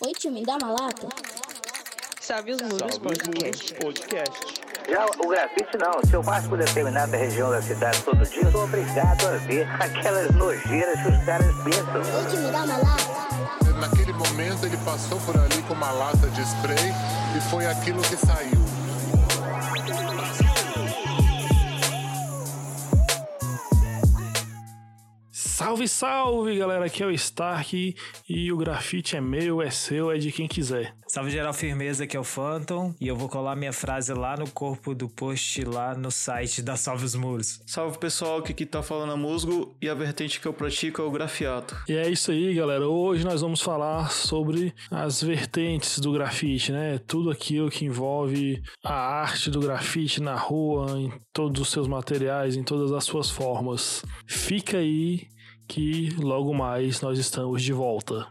Oi, tio, me dá uma lata? Salve os muros Muros Podcast. Já o grafite não. Se eu passo por determinada região da cidade todo dia, eu sou obrigado a ver aquelas nojeiras que os caras pensam. Oi, tio, me dá uma lata? Naquele momento ele passou por ali com uma lata de spray e foi aquilo que saiu. Salve, salve, galera! Aqui é o Stark e o grafite é meu, é seu, é de quem quiser. Salve geral firmeza, aqui é o Phantom e eu vou colar minha frase lá no corpo do post lá no site da Salve os Muros. Salve pessoal, que aqui tá falando é Musgo e a vertente que eu pratico é o grafiato. E é isso aí, galera. Hoje nós vamos falar sobre as vertentes do grafite, né? Tudo aquilo que envolve a arte do grafite na rua, em todos os seus materiais, em todas as suas formas. Fica aí que logo mais nós estamos de volta.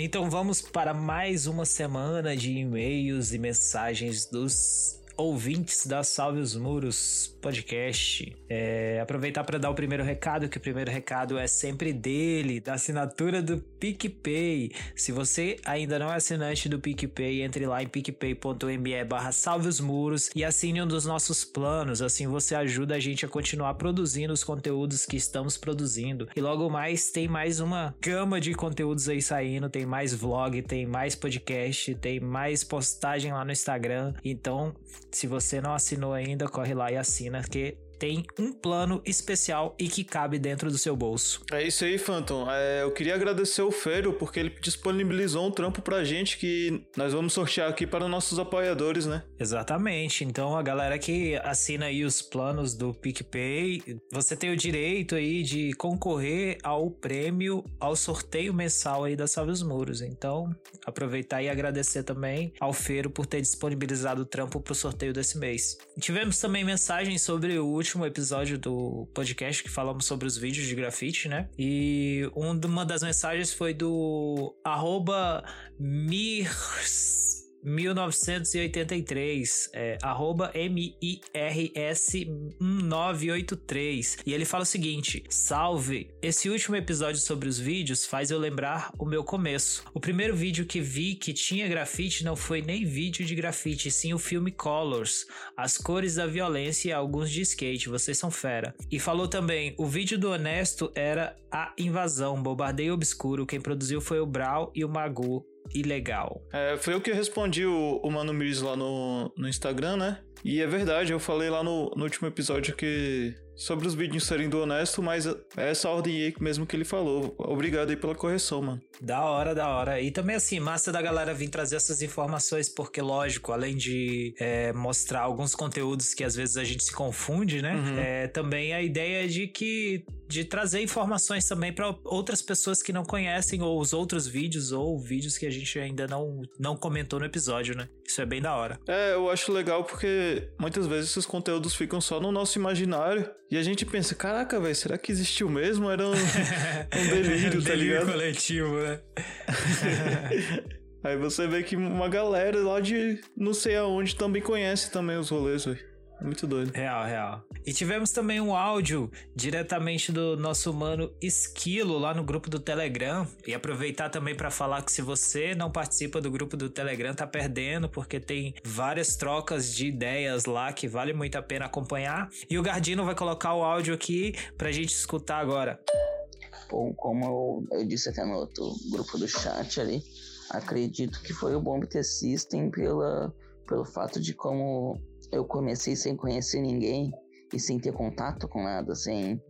Então vamos para mais uma semana de e-mails e mensagens dos ouvintes da Salve os Muros podcast. É, aproveitar para dar o primeiro recado, que o primeiro recado é sempre dele, da assinatura do PicPay. Se você ainda não é assinante do PicPay, entre lá em picpay.me barra salve os muros e assine um dos nossos planos. Assim você ajuda a gente a continuar produzindo os conteúdos que estamos produzindo. E logo mais tem mais uma gama de conteúdos aí saindo, tem mais vlog, tem mais podcast, tem mais postagem lá no Instagram. Então, se você não assinou ainda, corre lá e assina, que tem um plano especial e que cabe dentro do seu bolso. É isso aí, Phantom. É, eu queria agradecer o Fero porque ele disponibilizou um trampo pra gente que nós vamos sortear aqui para nossos apoiadores, né? Exatamente. Então, a galera que assina aí os planos do PicPay, você tem o direito aí de concorrer ao prêmio, ao sorteio mensal aí da Salve os Muros. Então, aproveitar e agradecer também ao Fero por ter disponibilizado o trampo pro sorteio desse mês. Tivemos também mensagens sobre o último episódio do podcast que falamos sobre os vídeos de grafite, né? E uma das mensagens foi do arroba mirs 1983, é, arroba MIRS1983. E ele fala o seguinte: Salve! Esse último episódio sobre os vídeos faz eu lembrar o meu começo. O primeiro vídeo que vi que tinha grafite não foi nem vídeo de grafite, sim o filme Colors, As Cores da Violência e alguns de skate. Vocês são fera. E falou também: o vídeo do Honesto era A Invasão, Bombardeio Obscuro. Quem produziu foi o Brau e o Magu ilegal. É, foi eu que respondi o, o Mano Miris lá no, no Instagram, né? E é verdade, eu falei lá no, no último episódio que sobre os vídeos serem do honesto, mas é essa ordem aí mesmo que ele falou. Obrigado aí pela correção, mano. Da hora, da hora. E também assim, massa da galera vir trazer essas informações, porque lógico, além de é, mostrar alguns conteúdos que às vezes a gente se confunde, né? Uhum. É, também a ideia de que de trazer informações também para outras pessoas que não conhecem ou os outros vídeos ou vídeos que a gente ainda não, não comentou no episódio, né? Isso é bem da hora. É, eu acho legal porque muitas vezes esses conteúdos ficam só no nosso imaginário e a gente pensa, caraca, velho, será que existiu mesmo? Era um, um delírio, tá Delírio ligado? coletivo, né? Aí você vê que uma galera lá de não sei aonde também conhece também os rolês, velho. Muito doido. Real, real. E tivemos também um áudio diretamente do nosso mano Esquilo lá no grupo do Telegram. E aproveitar também para falar que se você não participa do grupo do Telegram, tá perdendo, porque tem várias trocas de ideias lá que vale muito a pena acompanhar. E o Gardino vai colocar o áudio aqui pra gente escutar agora. Bom, como eu, eu disse até no outro grupo do chat ali, acredito que foi o Bomb T System pela, pelo fato de como eu comecei sem conhecer ninguém e sem ter contato com nada, sem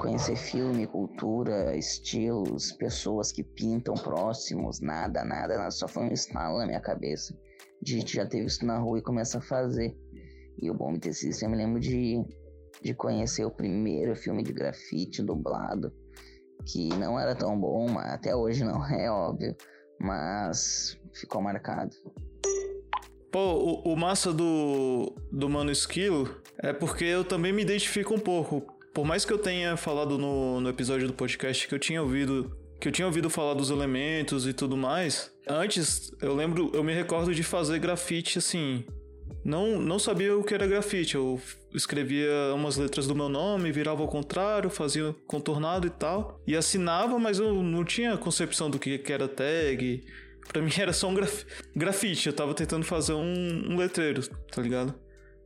conhecer filme, cultura, estilos, pessoas que pintam próximos, nada, nada, nada, só foi um estalo na minha cabeça. De gente já teve isso na rua e começa a fazer. E o Bomb System eu me lembro de, de conhecer o primeiro filme de grafite dublado, que não era tão bom, mas até hoje não é óbvio, mas ficou marcado. Pô, o, o massa do, do Mano Esquilo é porque eu também me identifico um pouco. Por mais que eu tenha falado no, no episódio do podcast que eu tinha ouvido que eu tinha ouvido falar dos elementos e tudo mais, antes, eu lembro, eu me recordo de fazer grafite assim. Não, não sabia o que era grafite. Eu escrevia umas letras do meu nome, virava ao contrário, fazia contornado e tal. E assinava, mas eu não tinha concepção do que que era tag. Pra mim era só um graf grafite. Eu tava tentando fazer um, um letreiro, tá ligado?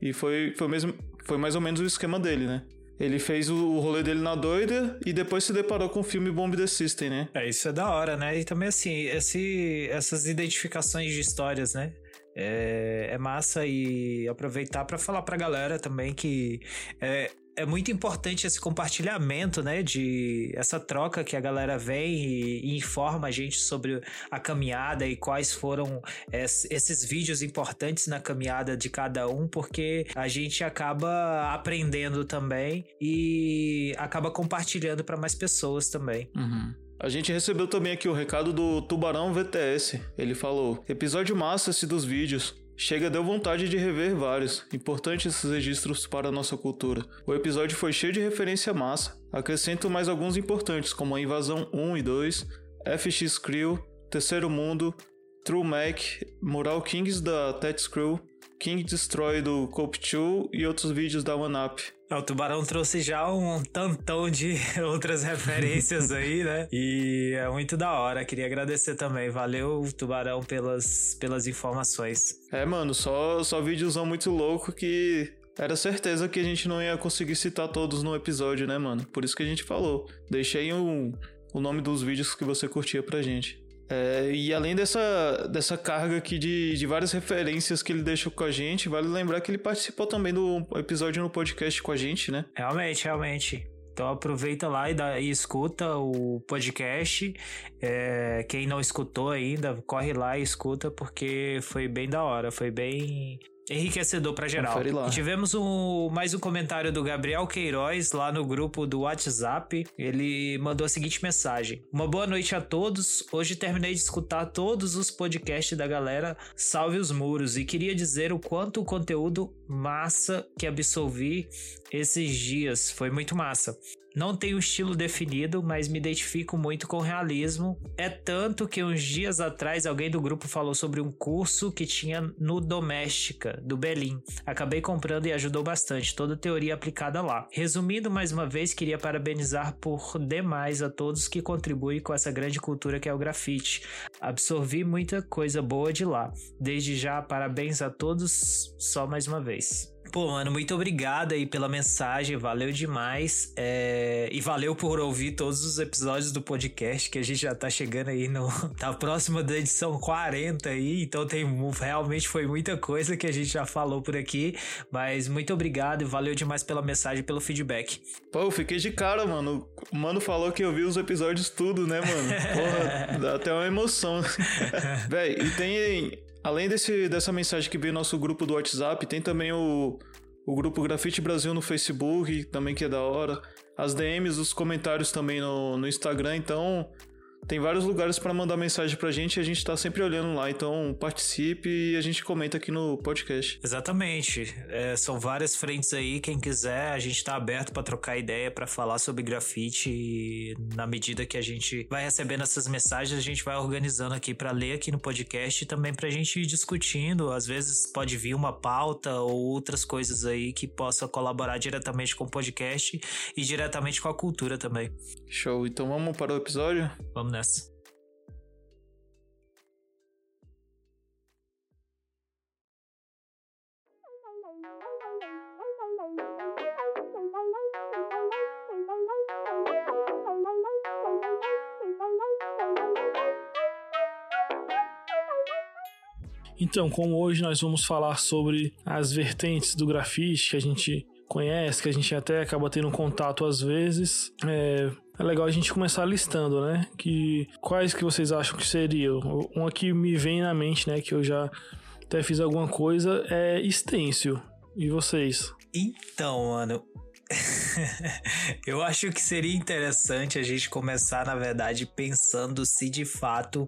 E foi, foi, mesmo, foi mais ou menos o esquema dele, né? Ele fez o rolê dele na doida e depois se deparou com o filme Bomb the System, né? É, isso é da hora, né? E também, assim, esse, essas identificações de histórias, né? É, é massa e aproveitar para falar pra galera também que é, é muito importante esse compartilhamento, né? De essa troca que a galera vem e, e, informa a gente sobre a caminhada e quais foram esses vídeos importantes na caminhada de cada um, porque a gente acaba aprendendo também e acaba compartilhando para mais pessoas também. Uhum. A gente recebeu também aqui o recado do Tubarão VTS. Ele falou: episódio massa esse dos vídeos. Chega deu vontade de rever vários. Importantes esses registros para a nossa cultura. O episódio foi cheio de referência massa. Acrescento mais alguns importantes, como a Invasão 1 e 2, FX Crew, Terceiro Mundo, True Mac, Mural Kings da Tet Crew, King Destroy do Cope 2 e outros vídeos da OneUp. É, o Tubarão trouxe já um tantão de outras referências aí, né? E é muito da hora. Queria agradecer também. Valeu, Tubarão, pelas, pelas informações. É, mano, só, só videozão muito louco que era certeza que a gente não ia conseguir citar todos no episódio, né, mano? Por isso que a gente falou. Deixei um, o nome dos vídeos que você curtia pra gente. É, e além dessa, dessa carga aqui de, de várias referências que ele deixou com a gente, vale lembrar que ele participou também do episódio no podcast com a gente, né? Realmente, realmente. Então aproveita lá e, dá, e escuta o podcast. É, quem não escutou ainda, corre lá e escuta, porque foi bem da hora, foi bem enriquecedor para geral. E tivemos um, mais um comentário do Gabriel Queiroz lá no grupo do WhatsApp. Ele mandou a seguinte mensagem: Uma boa noite a todos. Hoje terminei de escutar todos os podcasts da galera Salve os Muros e queria dizer o quanto o conteúdo massa que absolvi esses dias. Foi muito massa. Não tenho estilo definido, mas me identifico muito com realismo. É tanto que uns dias atrás alguém do grupo falou sobre um curso que tinha no Doméstica, do Belim. Acabei comprando e ajudou bastante, toda a teoria aplicada lá. Resumindo, mais uma vez, queria parabenizar por demais a todos que contribuem com essa grande cultura que é o grafite. Absorvi muita coisa boa de lá. Desde já, parabéns a todos, só mais uma vez. Pô, mano, muito obrigado aí pela mensagem, valeu demais. É... E valeu por ouvir todos os episódios do podcast, que a gente já tá chegando aí no. tá próximo da edição 40 aí, então tem realmente foi muita coisa que a gente já falou por aqui. Mas muito obrigado e valeu demais pela mensagem, pelo feedback. Pô, eu fiquei de cara, mano. O mano falou que eu vi os episódios tudo, né, mano? Porra, dá até uma emoção. Véi, e tem Além desse, dessa mensagem que veio no nosso grupo do WhatsApp, tem também o, o grupo Grafite Brasil no Facebook, também que é da hora. As DMs, os comentários também no, no Instagram. Então, tem vários lugares para mandar mensagem pra gente e a gente tá sempre olhando lá. Então participe e a gente comenta aqui no podcast. Exatamente. É, são várias frentes aí. Quem quiser, a gente tá aberto para trocar ideia, para falar sobre grafite. E na medida que a gente vai recebendo essas mensagens, a gente vai organizando aqui para ler aqui no podcast e também pra gente ir discutindo. Às vezes pode vir uma pauta ou outras coisas aí que possa colaborar diretamente com o podcast e diretamente com a cultura também. Show. Então vamos para o episódio? Vamos nessa. Então, como hoje nós vamos falar sobre as vertentes do grafite que a gente conhece, que a gente até acaba tendo contato às vezes, é, é legal a gente começar listando, né? Que quais que vocês acham que seriam? Um que me vem na mente, né? Que eu já até fiz alguma coisa é stencil. E vocês? Então, mano, eu acho que seria interessante a gente começar, na verdade, pensando se de fato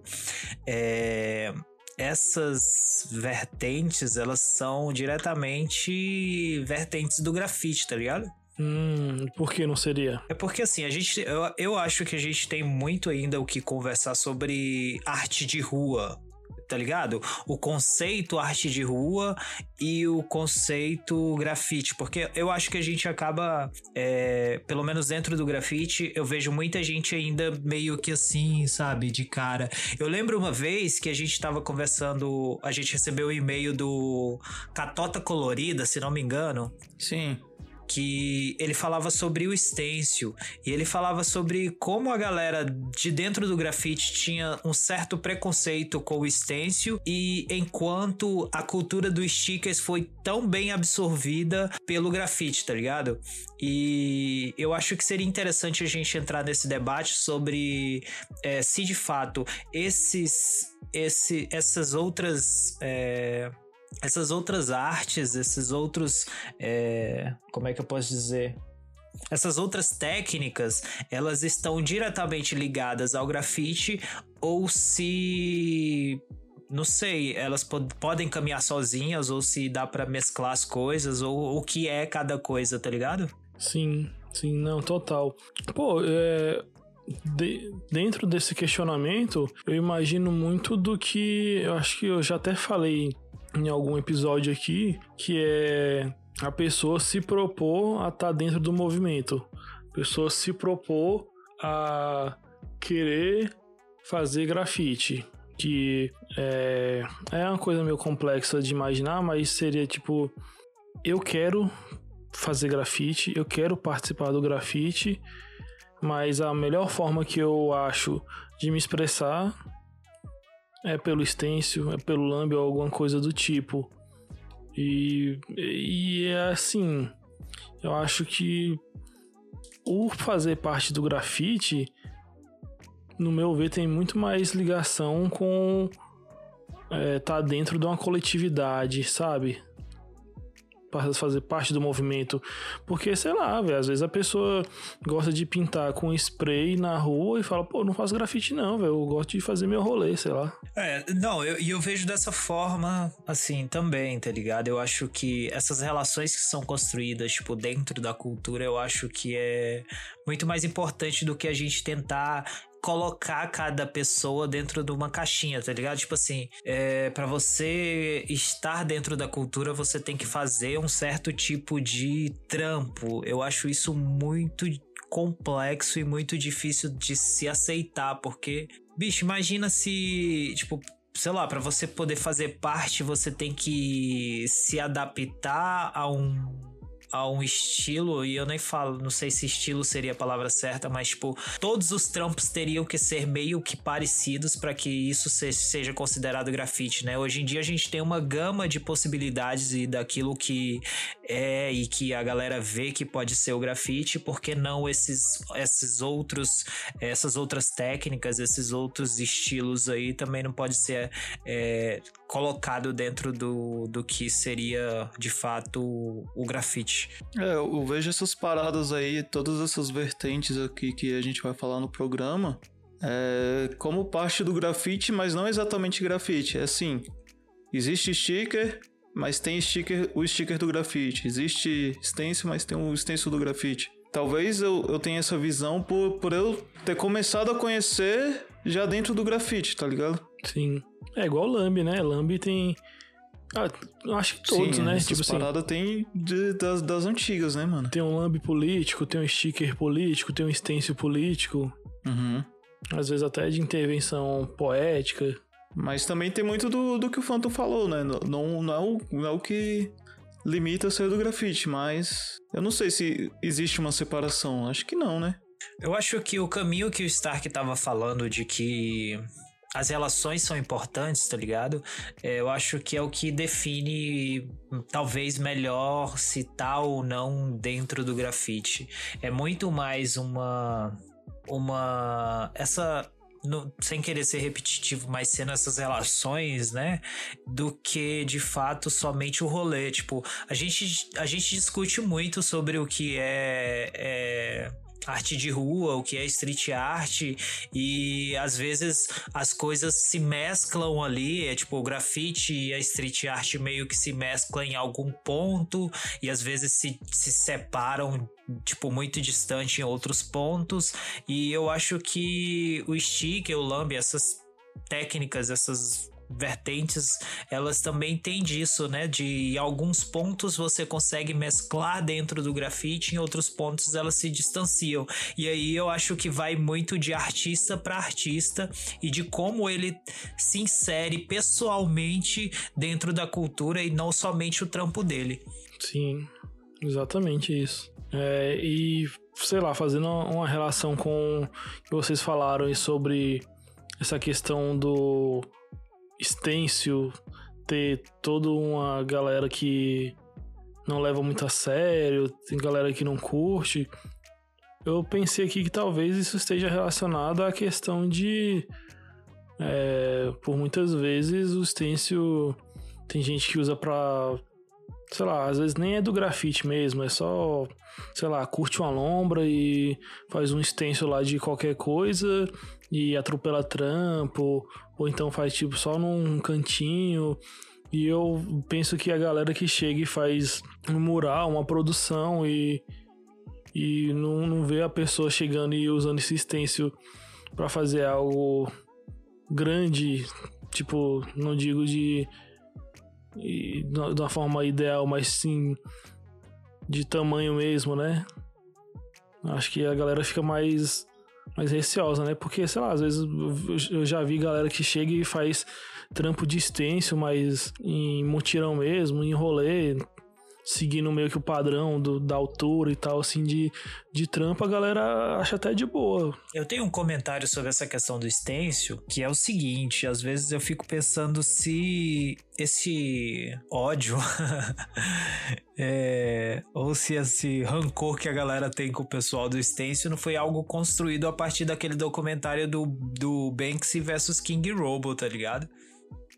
é, essas vertentes elas são diretamente vertentes do grafite, tá ligado? Hum, por que não seria? É porque assim, a gente. Eu, eu acho que a gente tem muito ainda o que conversar sobre arte de rua, tá ligado? O conceito arte de rua e o conceito grafite, porque eu acho que a gente acaba, é, pelo menos dentro do grafite, eu vejo muita gente ainda meio que assim, sabe, de cara. Eu lembro uma vez que a gente tava conversando, a gente recebeu o um e-mail do Catota Colorida, se não me engano. Sim que ele falava sobre o stencil e ele falava sobre como a galera de dentro do grafite tinha um certo preconceito com o stencil e enquanto a cultura dos stickers foi tão bem absorvida pelo grafite, tá ligado? E eu acho que seria interessante a gente entrar nesse debate sobre é, se de fato esses, esse, essas outras é, essas outras artes, esses outros. É, como é que eu posso dizer? Essas outras técnicas, elas estão diretamente ligadas ao grafite ou se não sei, elas pod podem caminhar sozinhas ou se dá para mesclar as coisas ou o que é cada coisa, tá ligado? Sim, sim, não, total. Pô, é, de, dentro desse questionamento, eu imagino muito do que eu acho que eu já até falei em algum episódio aqui, que é a pessoa se propor a estar tá dentro do movimento. A pessoa se propor a querer fazer grafite. Que é, é uma coisa meio complexa de imaginar, mas seria tipo: eu quero fazer grafite, eu quero participar do grafite, mas a melhor forma que eu acho de me expressar é pelo stencil, é pelo lamb ou alguma coisa do tipo. E, e é assim, eu acho que o fazer parte do grafite, no meu ver, tem muito mais ligação com é, tá dentro de uma coletividade, sabe? Fazer parte do movimento. Porque, sei lá, velho, às vezes a pessoa gosta de pintar com spray na rua e fala, pô, não faço grafite não, velho, eu gosto de fazer meu rolê, sei lá. É, não, e eu, eu vejo dessa forma, assim, também, tá ligado? Eu acho que essas relações que são construídas, tipo, dentro da cultura, eu acho que é muito mais importante do que a gente tentar colocar cada pessoa dentro de uma caixinha, tá ligado? Tipo assim, é, para você estar dentro da cultura, você tem que fazer um certo tipo de trampo. Eu acho isso muito complexo e muito difícil de se aceitar, porque, bicho, imagina se, tipo, sei lá, para você poder fazer parte, você tem que se adaptar a um a um estilo, e eu nem falo, não sei se estilo seria a palavra certa, mas tipo, todos os trampos teriam que ser meio que parecidos para que isso seja considerado grafite, né? Hoje em dia a gente tem uma gama de possibilidades e daquilo que é e que a galera vê que pode ser o grafite, por que não esses, esses outros, essas outras técnicas, esses outros estilos aí também não pode ser é, colocado dentro do, do que seria de fato o grafite. É, eu vejo essas paradas aí, todas essas vertentes aqui que a gente vai falar no programa, é, como parte do grafite, mas não exatamente grafite. É assim, existe sticker, mas tem sticker, o sticker do grafite. Existe stencil, mas tem o stencil do grafite. Talvez eu, eu tenha essa visão por, por eu ter começado a conhecer já dentro do grafite, tá ligado? Sim. É igual o Lamb, né? Lamb tem. Ah, acho que todos, Sim, né? Essas tipo assim. parada tem de, das, das antigas, né, mano? Tem um lamb político, tem um sticker político, tem um stencil político. Uhum. Às vezes até de intervenção poética. Mas também tem muito do, do que o Phantom falou, né? Não, não, é o, não é o que limita ser do grafite, mas eu não sei se existe uma separação. Acho que não, né? Eu acho que o caminho que o Stark tava falando de que as relações são importantes, tá ligado? É, eu acho que é o que define talvez melhor se tá ou não dentro do grafite. É muito mais uma uma essa no, sem querer ser repetitivo, mas sendo essas relações, né? Do que de fato somente o rolê. Tipo, a gente, a gente discute muito sobre o que é, é arte de rua, o que é street art, e às vezes as coisas se mesclam ali, é tipo o grafite e a street art meio que se mesclam em algum ponto, e às vezes se, se separam tipo muito distante em outros pontos, e eu acho que o stick, o lamb, essas técnicas, essas vertentes, elas também têm disso, né? De alguns pontos você consegue mesclar dentro do grafite, em outros pontos elas se distanciam. E aí eu acho que vai muito de artista para artista e de como ele se insere pessoalmente dentro da cultura e não somente o trampo dele. Sim, exatamente isso. É, e sei lá, fazendo uma relação com o que vocês falaram aí sobre essa questão do stencil ter toda uma galera que não leva muito a sério, tem galera que não curte. Eu pensei aqui que talvez isso esteja relacionado à questão de. É, por muitas vezes o stencil tem gente que usa pra. Sei lá, às vezes nem é do grafite mesmo, é só, sei lá, curte uma lombra e faz um stencil lá de qualquer coisa e atropela trampo, ou então faz tipo só num cantinho. E eu penso que a galera que chega e faz um mural, uma produção e, e não, não vê a pessoa chegando e usando esse stencil para fazer algo grande, tipo, não digo de, de, de uma forma ideal, mas sim de tamanho mesmo, né? Acho que a galera fica mais mais receosa, né? Porque, sei lá, às vezes eu já vi galera que chega e faz trampo de extenso, mas em mutirão mesmo, em rolê, seguindo meio que o padrão do, da altura e tal, assim, de, de trampo, a galera acha até de boa. Eu tenho um comentário sobre essa questão do stencil, que é o seguinte, às vezes eu fico pensando se esse ódio é, ou se esse rancor que a galera tem com o pessoal do stencil não foi algo construído a partir daquele documentário do, do Banksy versus King Robo, tá ligado?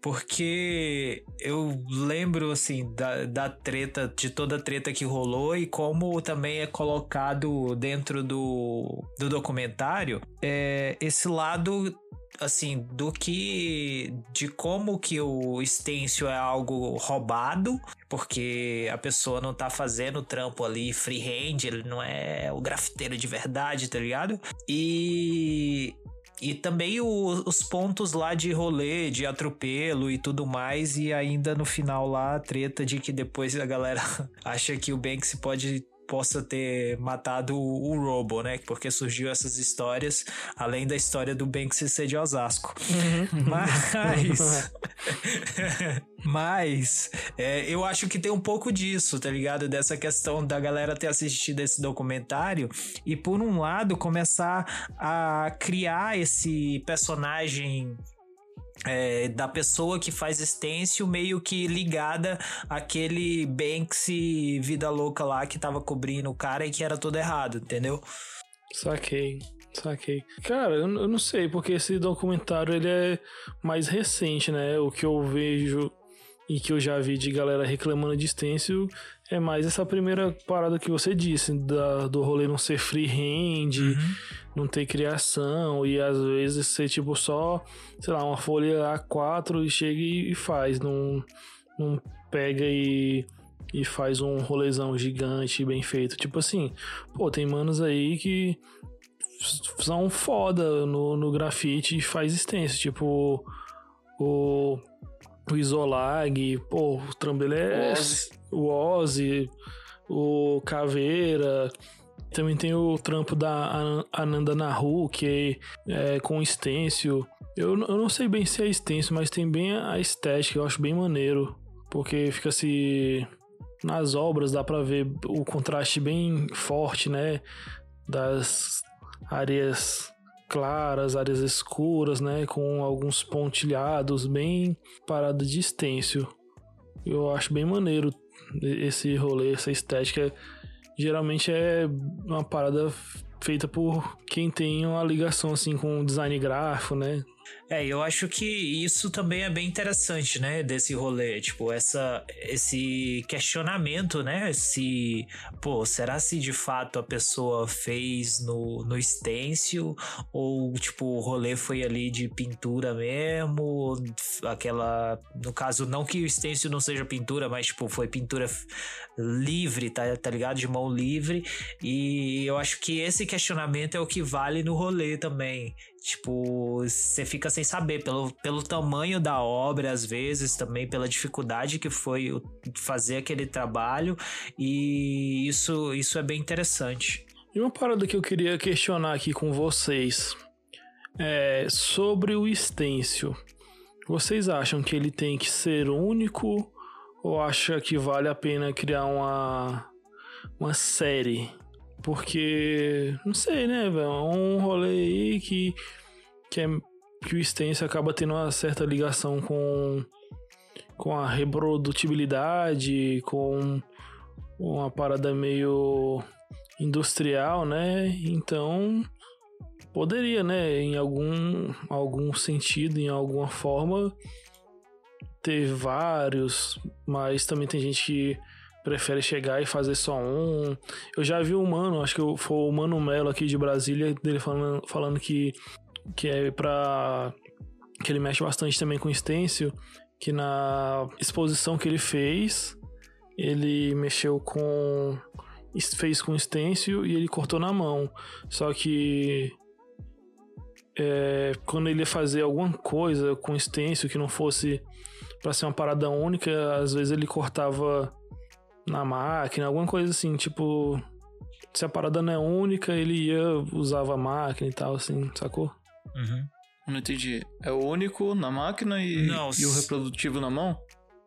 Porque eu lembro, assim, da, da treta, de toda a treta que rolou e como também é colocado dentro do, do documentário é, esse lado assim, do que de como que o stencil é algo roubado, porque a pessoa não tá fazendo o trampo ali freehand, ele não é o grafiteiro de verdade, tá ligado? E e também o, os pontos lá de rolê, de atropelo e tudo mais, e ainda no final lá a treta de que depois a galera acha que o Banksy pode possa ter matado o, o Robo, né? Porque surgiu essas histórias, além da história do Banksy ser de Osasco. Uhum. Mas. Mas é, eu acho que tem um pouco disso, tá ligado? Dessa questão da galera ter assistido esse documentário e, por um lado, começar a criar esse personagem é, da pessoa que faz stencil meio que ligada àquele Banksy vida louca lá que tava cobrindo o cara e que era tudo errado, entendeu? Saquei. Saquei. Cara, eu, eu não sei, porque esse documentário ele é mais recente, né? O que eu vejo e que eu já vi de galera reclamando de stencil é mais essa primeira parada que você disse, da, do rolê não ser freehand, uhum. não ter criação e às vezes ser tipo só, sei lá, uma folha A4 e chega e faz, não, não pega e, e faz um rolezão gigante bem feito. Tipo assim, pô, tem manos aí que são foda no, no grafite e faz stencil, tipo o o Isolag, pô, o Trambelé, o Ozzy, o Caveira. Também tem o trampo da Ananda Nahu, que é, é com stencil. Eu, eu não sei bem se é stencil, mas tem bem a estética, eu acho bem maneiro. Porque fica se. Nas obras dá pra ver o contraste bem forte, né? Das areias claras, áreas escuras, né, com alguns pontilhados, bem parada de stencil. Eu acho bem maneiro esse rolê, essa estética. Geralmente é uma parada feita por quem tem uma ligação assim com design gráfico, né? É, eu acho que isso também é bem interessante, né, desse rolê, tipo, essa, esse questionamento, né, se, pô, será se de fato a pessoa fez no, no stencil ou, tipo, o rolê foi ali de pintura mesmo, aquela, no caso, não que o stencil não seja pintura, mas, tipo, foi pintura livre, tá, tá ligado, de mão livre, e eu acho que esse questionamento é o que vale no rolê também, tipo, você fica sem saber, pelo, pelo tamanho da obra, às vezes, também pela dificuldade que foi fazer aquele trabalho, e isso, isso é bem interessante. E uma parada que eu queria questionar aqui com vocês é sobre o stencil. Vocês acham que ele tem que ser único ou acha que vale a pena criar uma uma série? Porque não sei, né, velho, é um rolê aí que que, é, que o stencil acaba tendo uma certa ligação com com a reprodutibilidade, com uma parada meio industrial, né? Então poderia, né, em algum algum sentido, em alguma forma ter vários, mas também tem gente que prefere chegar e fazer só um. Eu já vi um mano, acho que foi o Mano Melo aqui de Brasília, dele falando, falando que que é pra que ele mexe bastante também com stencil, que na exposição que ele fez, ele mexeu com fez com stencil e ele cortou na mão. Só que é, quando ele ia fazer alguma coisa com stencil que não fosse para ser uma parada única, às vezes ele cortava na máquina, alguma coisa assim, tipo, se a parada não é única, ele ia usava a máquina e tal assim, sacou? Não entendi. É o único na máquina e, Não, e o reprodutivo na mão?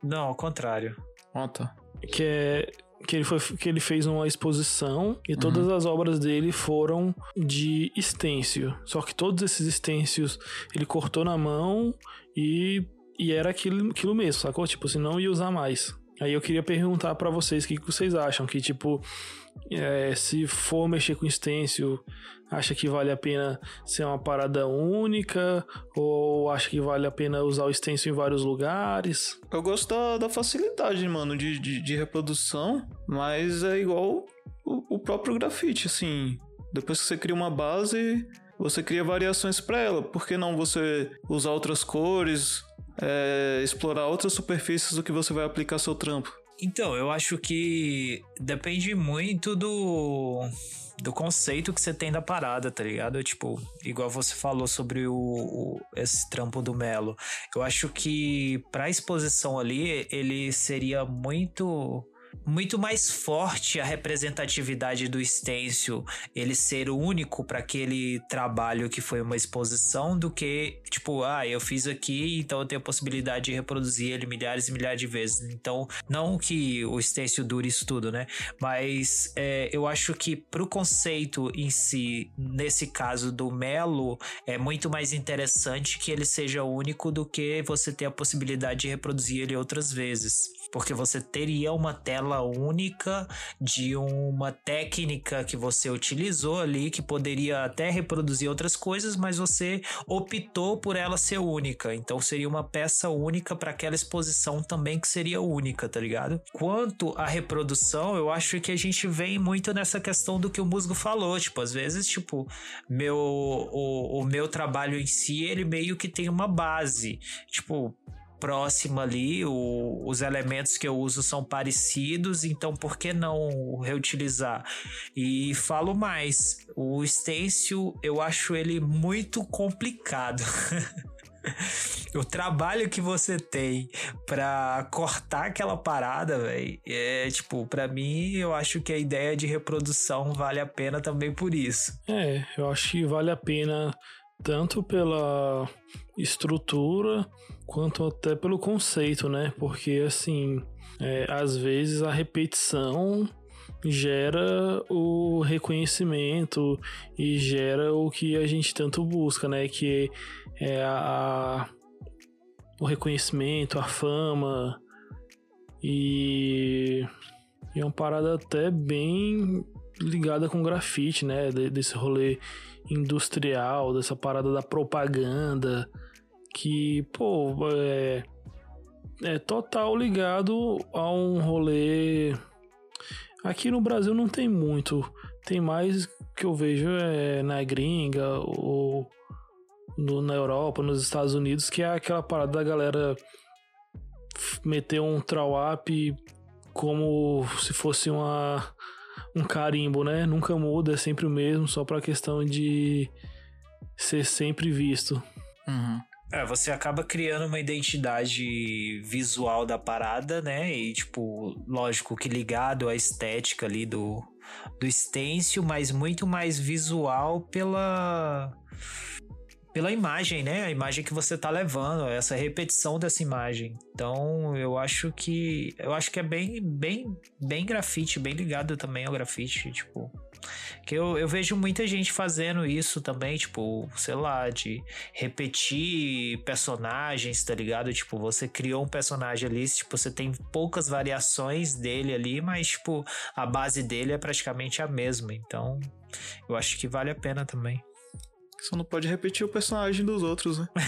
Não, ao contrário. Ah, tá. que é que ele, foi, que ele fez uma exposição e todas as obras dele foram de stencil. Só que todos esses stencils ele cortou na mão e, e era aquilo, aquilo mesmo, sacou? Tipo, assim, não ia usar mais. Aí eu queria perguntar pra vocês o que, que vocês acham. Que, tipo, é, se for mexer com stencil, acha que vale a pena ser uma parada única? Ou acha que vale a pena usar o stencil em vários lugares? Eu gosto da, da facilidade, mano, de, de, de reprodução, mas é igual o, o próprio grafite, assim. Depois que você cria uma base, você cria variações pra ela. Por que não você usar outras cores, é, explorar outras superfícies do que você vai aplicar seu trampo? Então, eu acho que depende muito do do conceito que você tem da parada, tá ligado? Tipo, igual você falou sobre o, o- esse trampo do Melo. Eu acho que pra exposição ali, ele seria muito muito mais forte a representatividade do stencil, ele ser único para aquele trabalho que foi uma exposição do que, tipo, ah, eu fiz aqui, então eu tenho a possibilidade de reproduzir ele milhares e milhares de vezes. Então, não que o stencil dure isso tudo, né? Mas é, eu acho que pro conceito em si, nesse caso do Melo, é muito mais interessante que ele seja único do que você ter a possibilidade de reproduzir ele outras vezes. Porque você teria uma tela única de uma técnica que você utilizou ali, que poderia até reproduzir outras coisas, mas você optou por ela ser única. Então seria uma peça única para aquela exposição também que seria única, tá ligado? Quanto à reprodução, eu acho que a gente vem muito nessa questão do que o Musgo falou. Tipo, às vezes, tipo, meu, o, o meu trabalho em si, ele meio que tem uma base. Tipo, próxima ali, o- os elementos que eu uso são parecidos, então por que não reutilizar? E falo mais, o stencil eu acho ele muito complicado. o trabalho que você tem pra cortar aquela parada, velho, é tipo, pra mim eu acho que a ideia de reprodução vale a pena também por isso. É, eu acho que vale a pena tanto pela estrutura quanto até pelo conceito, né? Porque assim, é, às vezes a repetição gera o reconhecimento e gera o que a gente tanto busca, né? Que é a, a- o reconhecimento, a fama e, e é uma parada até bem ligada com grafite, né? De- desse rolê industrial, dessa parada da propaganda, que, pô, é, é total ligado a um rolê. Aqui no Brasil não tem muito, tem mais que eu vejo é na gringa ou no- na Europa, nos Estados Unidos, que é aquela parada da galera meter um trawap como se fosse uma um carimbo, né? Nunca muda, é sempre o mesmo, só pra questão de ser sempre visto. Uhum. É, você acaba criando uma identidade visual da parada, né? E, tipo, lógico que ligado à estética ali do, do stencil, mas muito mais visual pela pela imagem, né? A imagem que você tá levando, essa repetição dessa imagem. Então, eu acho que eu acho que é bem bem bem grafite, bem ligado também ao grafite, tipo, que eu, eu vejo muita gente fazendo isso também, tipo, sei lá, de repetir personagens, tá ligado? Tipo, você criou um personagem ali, tipo, você tem poucas variações dele ali, mas, tipo, a base dele é praticamente a mesma. Então, eu acho que vale a pena também. Só não pode repetir o personagem dos outros, né?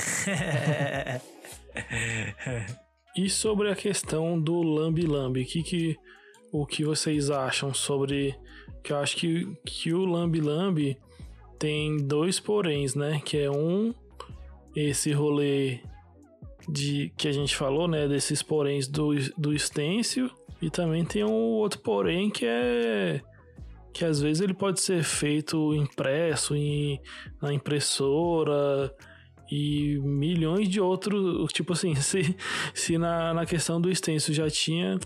E sobre a questão do Lambi Lambi, que, que, o que vocês acham sobre. Que eu acho que, que o Lambi Lambi tem dois poréns, né? Que é um, esse rolê de que a gente falou, né? Desses poréns do, do stencil. E também tem um outro porém que é que às vezes ele pode ser feito impresso em, na impressora e milhões de outros, tipo assim, se, se na, na questão do stencil já tinha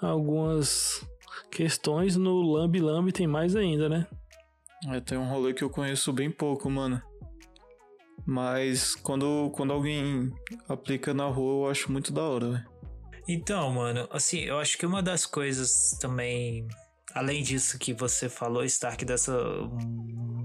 algumas questões, no Lambi Lambi tem mais ainda, né? É, tem um rolê que eu conheço bem pouco, mano. Mas quando, quando alguém aplica na rua, eu acho muito da hora, velho. Então, mano, assim, eu acho que uma das coisas também além disso que você falou, Stark, dessa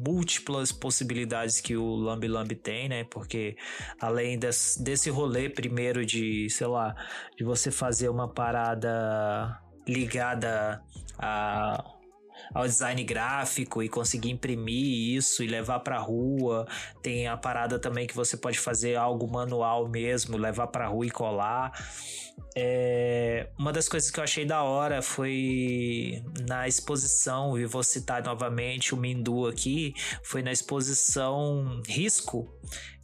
múltiplas possibilidades que o Lambi Lambi tem, né? Porque além desse, desse rolê primeiro de, sei lá, de você fazer uma parada ligada a ao design gráfico e conseguir imprimir isso e levar para rua. Tem a parada também que você pode fazer algo manual mesmo, levar para rua e colar. É, uma das coisas que eu achei da hora foi na exposição, e vou citar novamente o Mindu aqui, foi na exposição Risco,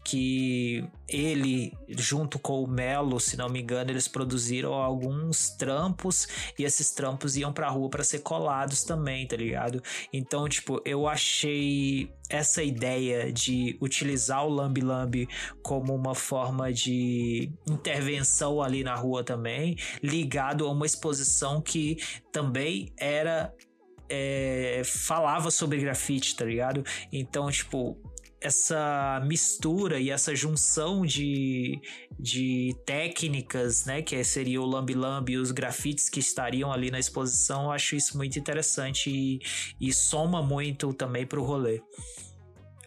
que ele, junto com o Melo, se não me engano, eles produziram alguns trampos e esses trampos iam pra rua para ser colados também, tá ligado? Então, tipo, eu achei essa ideia de utilizar o Lambi Lambi como uma forma de intervenção ali na rua também, ligado a uma exposição que também era é, falava sobre grafite, tá ligado? Então, tipo, essa mistura e essa junção de, de técnicas, né, que seria o lambi lambi e os grafites que estariam ali na exposição, eu acho isso muito interessante e, e soma muito também pro rolê.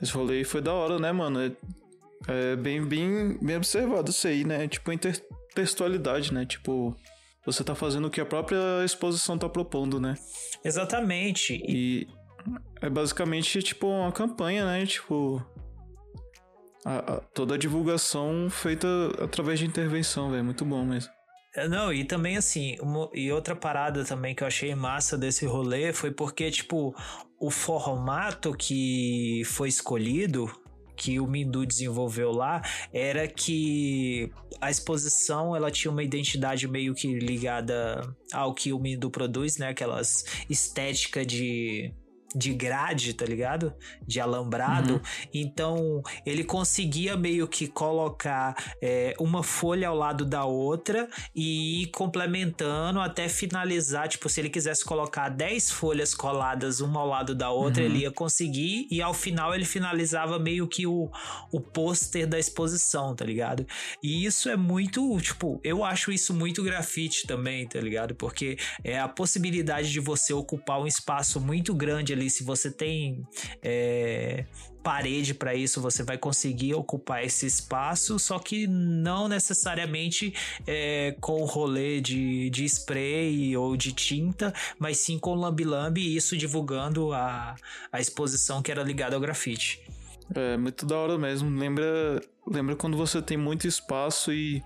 Esse rolê foi da hora, né, mano? É, é bem, bem, bem observado isso aí, né? Tipo, intertextualidade, né? Tipo, você tá fazendo o que a própria exposição tá propondo, né? Exatamente. E é basicamente tipo uma campanha, né? Tipo. A, a, toda a divulgação feita através de intervenção, velho. Muito bom mesmo. É, não, e também assim, uma, e outra parada também que eu achei massa desse rolê foi porque, tipo, o formato que foi escolhido, que o Mindu desenvolveu lá, era que a exposição ela tinha uma identidade meio que ligada ao que o Mindu produz, né? Aquelas estética de de grade, tá ligado? De alambrado. Uhum. Então ele conseguia meio que colocar é, uma folha ao lado da outra e ir complementando até finalizar. Tipo, se ele quisesse colocar 10 folhas coladas uma ao lado da outra, uhum. ele ia conseguir. E ao final ele finalizava meio que o, o pôster da exposição, tá ligado? E isso é muito, tipo, eu acho isso muito grafite também, tá ligado? Porque é a possibilidade de você ocupar um espaço muito grande ali ali, se você tem é, parede para isso, você vai conseguir ocupar esse espaço, só que não necessariamente é, com rolê de, de spray ou de tinta, mas sim com lambi-lambi e isso divulgando a, a exposição que era ligada ao grafite. É, muito da hora mesmo. Lembra, lembra quando você tem muito espaço e,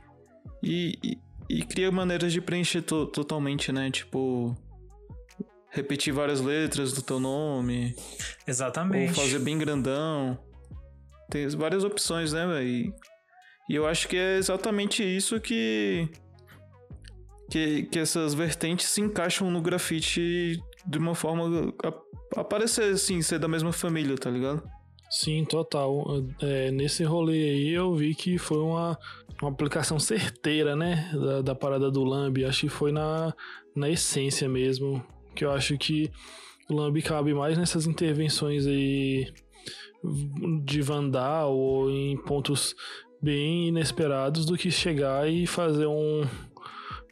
e, e, e cria maneiras de preencher to, totalmente, né? Tipo, repetir várias letras do teu nome. Exatamente. Ou fazer bem grandão. Tem várias opções, né, velho? E eu acho que é exatamente isso que, que. que essas vertentes se encaixam no grafite de uma forma. A, aparecer assim, ser da mesma família, tá ligado? Sim, total. É, nesse rolê aí eu vi que foi uma, uma aplicação certeira, né? Da, da parada do Lamb. Acho que foi na, na essência mesmo. Que eu acho que o Lamb cabe mais nessas intervenções aí de Vandal ou em pontos bem inesperados do que chegar e fazer um.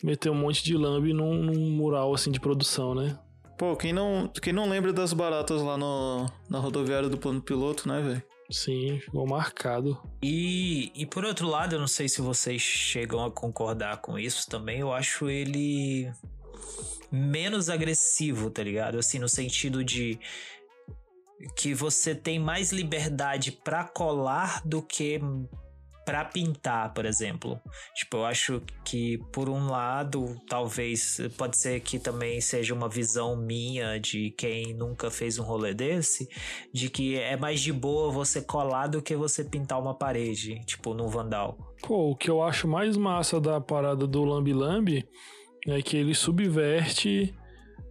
meter um monte de Lamb num, num mural assim de produção, né? Pô, quem não, quem não lembra das baratas lá no, na rodoviária do plano piloto, né, velho? Sim, ficou marcado. E, e por outro lado, eu não sei se vocês chegam a concordar com isso também, eu acho ele menos agressivo, tá ligado? Assim, no sentido de que você tem mais liberdade para colar do que para pintar, por exemplo. Tipo, eu acho que por um lado, talvez pode ser que também seja uma visão minha de quem nunca fez um rolê desse, de que é mais de boa você colar do que você pintar uma parede, tipo no Vandal. Pô, o que eu acho mais massa da parada do Lambi Lambi é que ele subverte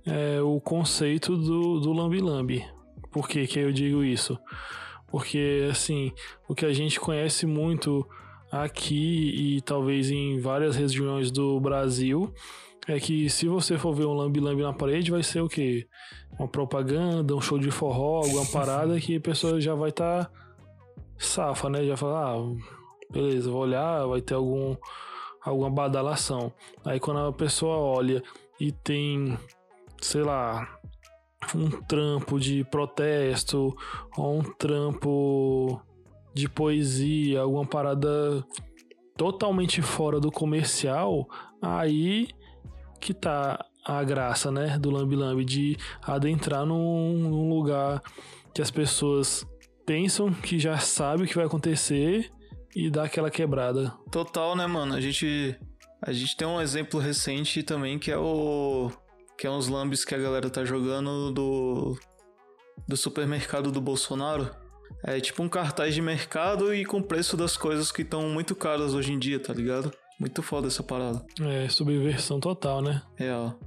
é, o conceito do, do Lambi Lambi. Por que, que eu digo isso? Porque, assim, o que a gente conhece muito aqui e talvez em várias regiões do Brasil é que se você for ver um lambi-lambi na parede, vai ser o quê? Uma propaganda, um show de forró, alguma parada que a pessoa já vai estar tá safa, né? Já fala, ah, beleza, vou olhar, vai ter algum, alguma badalação. Aí quando a pessoa olha e tem, sei lá, um trampo de protesto ou um trampo de poesia, alguma parada totalmente fora do comercial, aí que tá a graça, né, do Lambi Lambi de adentrar num, num lugar que as pessoas pensam que já sabe o que vai acontecer e dar aquela quebrada. Total, né, mano? A gente a gente tem um exemplo recente também que é o que é uns lambes que a galera tá jogando do, do supermercado do Bolsonaro. É tipo um cartaz de mercado e com preço das coisas que estão muito caras hoje em dia, tá ligado? Muito foda essa parada. É, subversão total, né? Real.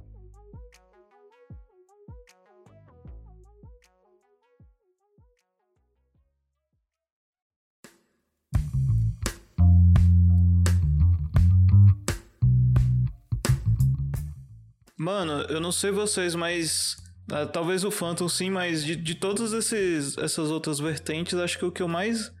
Mano, eu não sei vocês, mas. Uh, talvez o Phantom sim, mas de, de todas esses, essas outras vertentes, acho que o que eu mais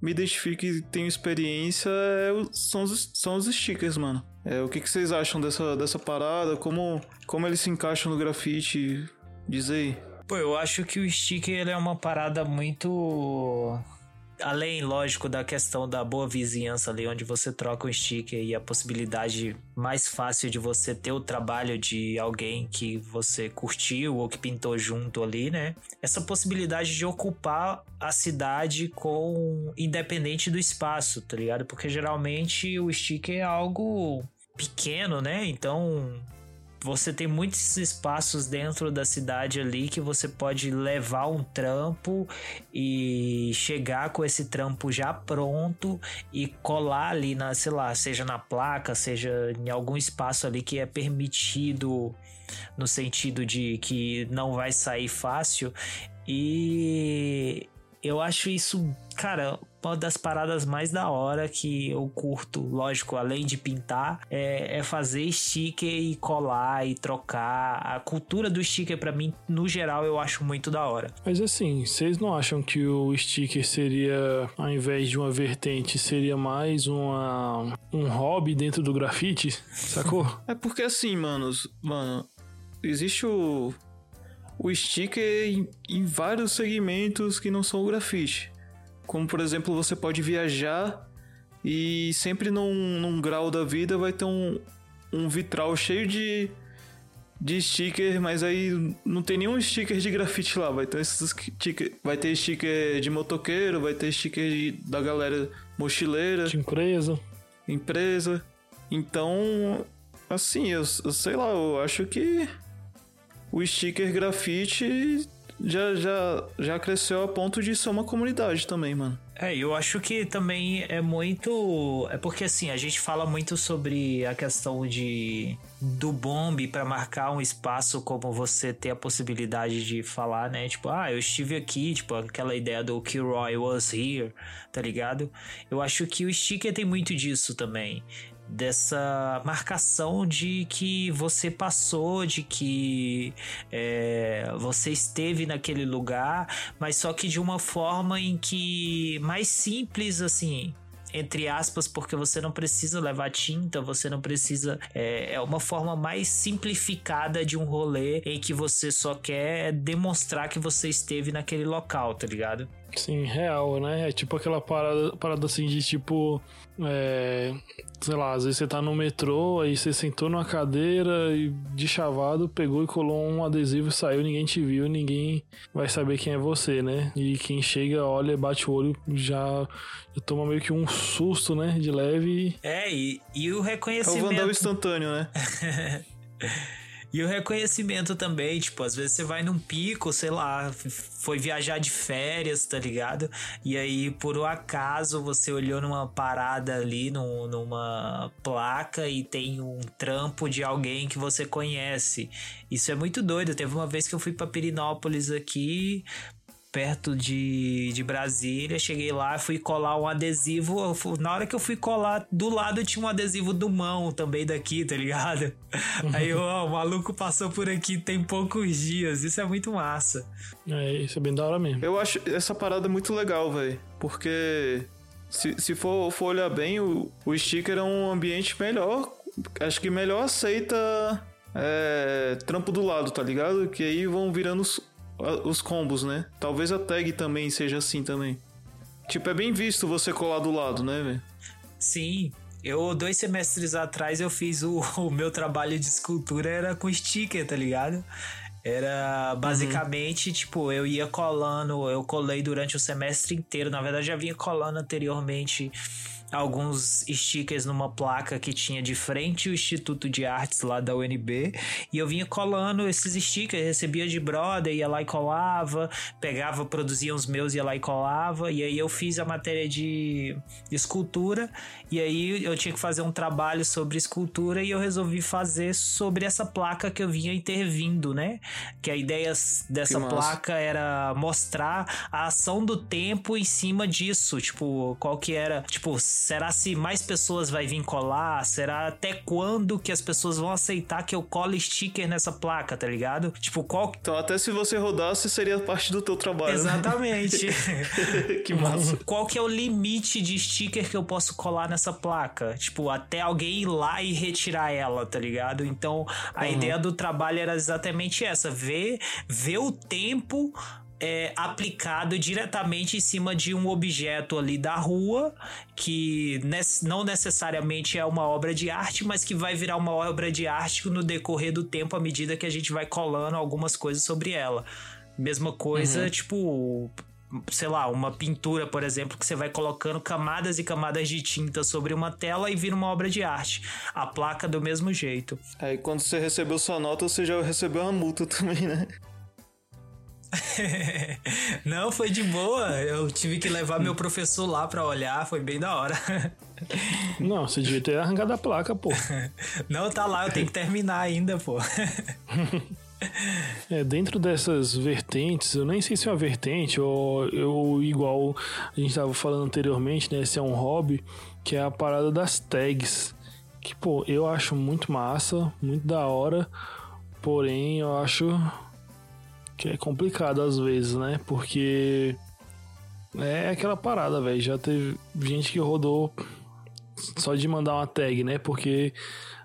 me identifico e tenho experiência é o, são, os, são os stickers, mano. É, o que, que vocês acham dessa, dessa parada? Como, como eles se encaixam no grafite? Diz aí. Pô, eu acho que o sticker é uma parada muito além, lógico, da questão da boa vizinhança ali, onde você troca um sticker e a possibilidade mais fácil de você ter o trabalho de alguém que você curtiu ou que pintou junto ali, né? Essa possibilidade de ocupar a cidade com independente do espaço, tá ligado? Porque geralmente o sticker é algo pequeno, né? Então você tem muitos espaços dentro da cidade ali que você pode levar um trampo e chegar com esse trampo já pronto e colar ali na, sei lá, seja na placa, seja em algum espaço ali que é permitido no sentido de que não vai sair fácil. E eu acho isso, cara, uma das paradas mais da hora que eu curto, lógico, além de pintar, é, é fazer sticker e colar e trocar. A cultura do sticker, para mim, no geral, eu acho muito da hora. Mas assim, vocês não acham que o sticker seria, ao invés de uma vertente, seria mais uma, um hobby dentro do grafite? Sacou? é porque assim, manos, mano, existe o o sticker em, em vários segmentos que não são o grafite. Como, por exemplo, você pode viajar e sempre num, num grau da vida vai ter um, um vitral cheio de, de sticker, mas aí não tem nenhum sticker de grafite lá. Vai ter, esses sticker, vai ter sticker de motoqueiro, vai ter sticker de, da galera mochileira. De empresa. Empresa. Então, assim, eu, eu sei lá, eu acho que o sticker grafite já, já, já cresceu a ponto de ser uma comunidade também, mano. É, eu acho que também é muito. É porque assim, a gente fala muito sobre a questão de do bombe para marcar um espaço como você ter a possibilidade de falar, né? Tipo, ah, eu estive aqui, tipo, aquela ideia do Kilroy was here, tá ligado? Eu acho que o sticker tem muito disso também dessa marcação de que você passou, de que é, você esteve naquele lugar, mas só que de uma forma em que mais simples assim. Entre aspas, porque você não precisa levar tinta, você não precisa. É, é uma forma mais simplificada de um rolê em que você só quer demonstrar que você esteve naquele local, tá ligado? Sim, real, né? É tipo aquela parada, parada assim de tipo. É, sei lá, às vezes você tá no metrô, aí você sentou numa cadeira e de chavado pegou e colou um adesivo e saiu, ninguém te viu, ninguém vai saber quem é você, né? E quem chega, olha, bate o olho, já, já toma meio que um susto, né? De leve. É, e, e o É o reconhecimento. Vandal instantâneo, né? E o reconhecimento também, tipo, às vezes você vai num pico, sei lá, foi viajar de férias, tá ligado? E aí, por um acaso, você olhou numa parada ali, num- numa placa e tem um trampo de alguém que você conhece. Isso é muito doido. Teve uma vez que eu fui pra Pirinópolis aqui, perto de, de Brasília. Cheguei lá, fui colar um adesivo. Na hora que eu fui colar, do lado tinha um adesivo do mão também daqui, tá ligado? Aí eu, ó, o maluco passou por aqui tem poucos dias. Isso é muito massa. É, isso é bem da hora mesmo. Eu acho essa parada muito legal, velho. Porque se, se for, for olhar bem, o, o sticker é um ambiente melhor. Acho que melhor aceita é, trampo do lado, tá ligado? Que aí vão virando os, combos, né? Talvez a tag também seja assim também. Tipo, é bem visto você colar do lado, né, velho? Sim. Eu, dois semestres atrás, eu fiz o, o meu trabalho de escultura era com sticker, tá ligado? Era basicamente, tipo, eu ia colando, eu colei durante o semestre inteiro. Na verdade, já vinha colando anteriormente alguns stickers numa placa que tinha de frente o Instituto de Artes lá da UNB. E eu vinha colando esses stickers, recebia de brother, ia lá e colava, pegava, produzia os meus, ia lá e colava. E aí eu fiz a matéria de escultura. E aí eu tinha que fazer um trabalho sobre escultura e eu resolvi fazer sobre essa placa que eu vinha intervindo, né? Que a ideia dessa placa era mostrar a ação do tempo em cima disso. Tipo, qual que era. Tipo, será se mais pessoas vai vir colar? Será até quando que as pessoas vão aceitar que eu colo sticker nessa placa, tá ligado? Tipo, qual. Então, até se você rodasse, seria parte do teu trabalho. né? Exatamente. que massa. Qual que é o limite de sticker que eu posso colar nessa placa? Tipo, até alguém ir lá e retirar ela, tá ligado? Então, a ideia do trabalho era exatamente essa: ver, ver o tempo. É, aplicado diretamente em cima de um objeto ali da rua que não necessariamente é uma obra de arte, mas que vai virar uma obra de arte no decorrer do tempo à medida que a gente vai colando algumas coisas sobre ela. Mesma coisa, tipo, sei lá, uma pintura, por exemplo, que você vai colocando camadas e camadas de tinta sobre uma tela e vira uma obra de arte. A placa do mesmo jeito. Aí quando você recebeu sua nota, você já recebeu uma multa também, né? Não, foi de boa. Eu tive que levar meu professor lá pra olhar, foi bem da hora. Não, você devia ter arrancado a placa, pô. Não, tá lá, eu tenho que terminar ainda, pô. É, dentro dessas vertentes, eu nem sei se é uma vertente ou eu, igual a gente tava falando anteriormente, né? Se é um hobby, que é a parada das tags. Que, pô, eu acho muito massa, muito da hora, porém eu acho que é complicado às vezes, né? Porque é aquela parada, velho. Já teve gente que rodou só de mandar uma tag, né? Porque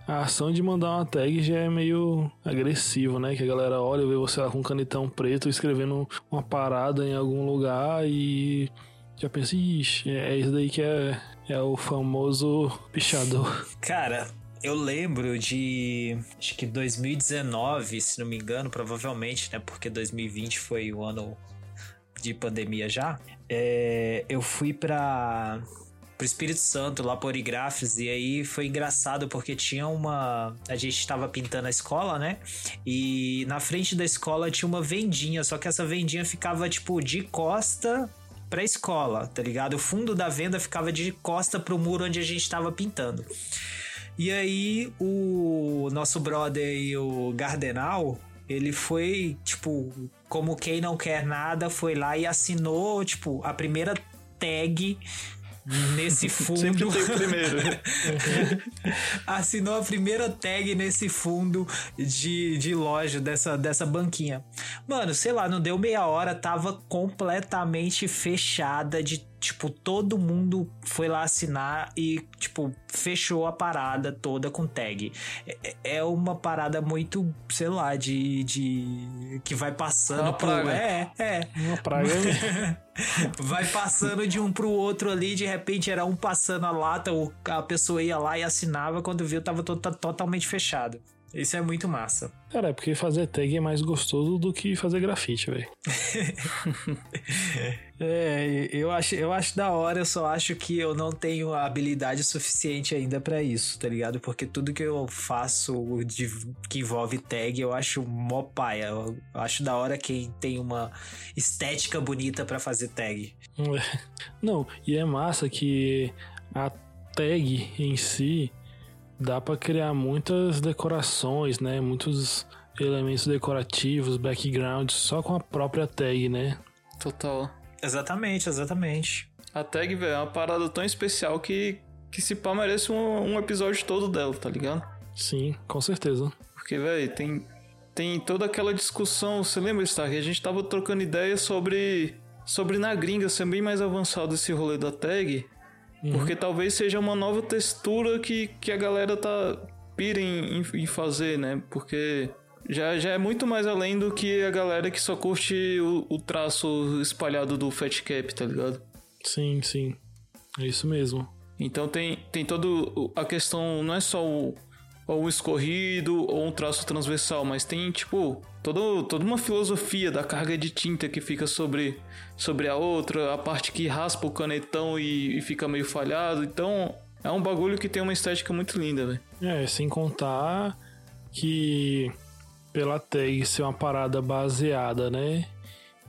a ação de mandar uma tag já é meio agressivo, né? Que a galera olha, vê você lá com um canetão preto escrevendo uma parada em algum lugar e já pensa, ixi, é isso daí que é, é o famoso pichador. Cara, eu lembro de acho que 2019, se não me engano, provavelmente, né? Porque 2020 foi o ano de pandemia já. É, eu fui pra pro Espírito Santo, lá por Origrafes, e aí foi engraçado porque tinha uma. A gente tava pintando a escola, né? E na frente da escola tinha uma vendinha, só que essa vendinha ficava, tipo, de costa pra escola, tá ligado? O fundo da venda ficava de costa pro muro onde a gente tava pintando. E aí o nosso brother e o Gardenal, ele foi, tipo, como quem não quer nada, foi lá e assinou, tipo, a primeira tag nesse fundo. Sempre tem o primeiro. assinou a primeira tag nesse fundo de, de loja, dessa, dessa banquinha. Mano, sei lá, não deu meia hora, tava completamente fechada de tipo, todo mundo foi lá assinar e, tipo, fechou a parada toda com tag. É, é uma parada muito, sei lá, de. de que vai passando. Uma pro- praga. É, é. Uma praga. Vai passando de um pro outro ali, de repente era um passando a lata, o- a pessoa ia lá e assinava, quando viu tava to- totalmente fechado. Isso é muito massa. Cara, é porque fazer tag é mais gostoso do que fazer grafite, velho. É, eu acho, eu acho da hora, eu só acho que eu não tenho a habilidade suficiente ainda pra isso, tá ligado? Porque tudo que eu faço de- que envolve tag, eu acho mó paia. Eu, eu acho da hora quem tem uma estética bonita pra fazer tag. Não, e é massa que a tag em si dá pra criar muitas decorações, né? Muitos elementos decorativos, backgrounds, só com a própria tag, né? Total. Exatamente, exatamente. A tag, velho, é uma parada tão especial que, que se pá merece um, um episódio todo dela, tá ligado? Sim, com certeza. Porque, velho, tem, tem toda aquela discussão. Você lembra, Stark? A gente tava trocando ideia sobre, sobre na gringa ser bem mais avançado esse rolê da tag. Porque talvez seja uma nova textura que, que a galera tá pira em, em- em fazer, né? Porque já, já é muito mais além do que a galera que só curte o, o traço espalhado do Fat Cap, tá ligado? Sim, sim. É isso mesmo. Então tem, tem todo a questão, não é só o, ou um escorrido ou um traço transversal, mas tem tipo todo, toda uma filosofia da carga de tinta que fica sobre, sobre a outra, a parte que raspa o canetão e, e fica meio falhado. Então é um bagulho que tem uma estética muito linda, velho. É, sem contar que pela tag ser uma parada baseada, né,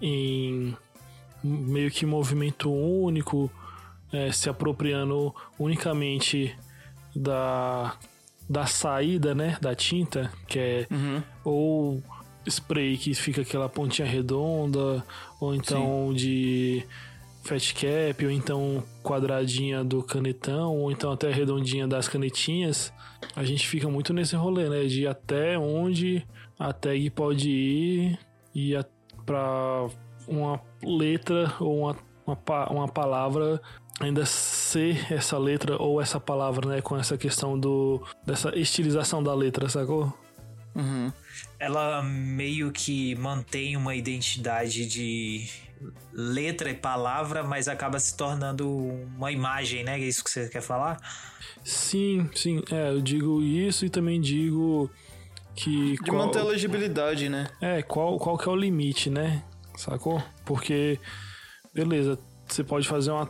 em meio que movimento único, é, se apropriando unicamente da, da saída, né, da tinta, que é ou spray que fica aquela pontinha redonda, ou então de fat cap, ou então quadradinha do canetão, ou então até redondinha das canetinhas, a gente fica muito nesse rolê, né? De até onde a tag pode ir e a, pra uma letra ou uma, uma, uma palavra ainda ser essa letra ou essa palavra, né? Com essa questão do dessa estilização da letra, sacou? Ela meio que mantém uma identidade de letra e palavra, mas acaba se tornando uma imagem, né? É isso que você quer falar? Sim, sim, é, eu digo isso e também digo que. De manter a legibilidade, né? É, qual, qual que é o limite, né? Sacou? Porque, beleza, você pode fazer uma,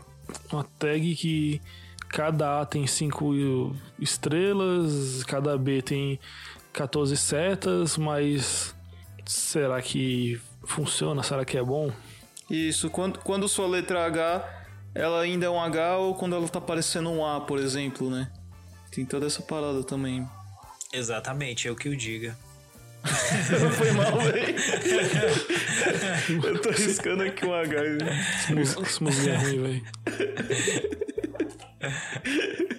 uma tag que cada A tem 5 estrelas, cada B tem 14 setas, mas será que funciona? Será que é bom? Isso, quando, quando sua letra H, ela ainda é um H ou quando ela tá parecendo um A, por exemplo, né? Tem toda essa parada também. Exatamente, é o que eu diga. Foi mal, velho. Eu tô riscando aqui um H. Essa música é ruim, velho.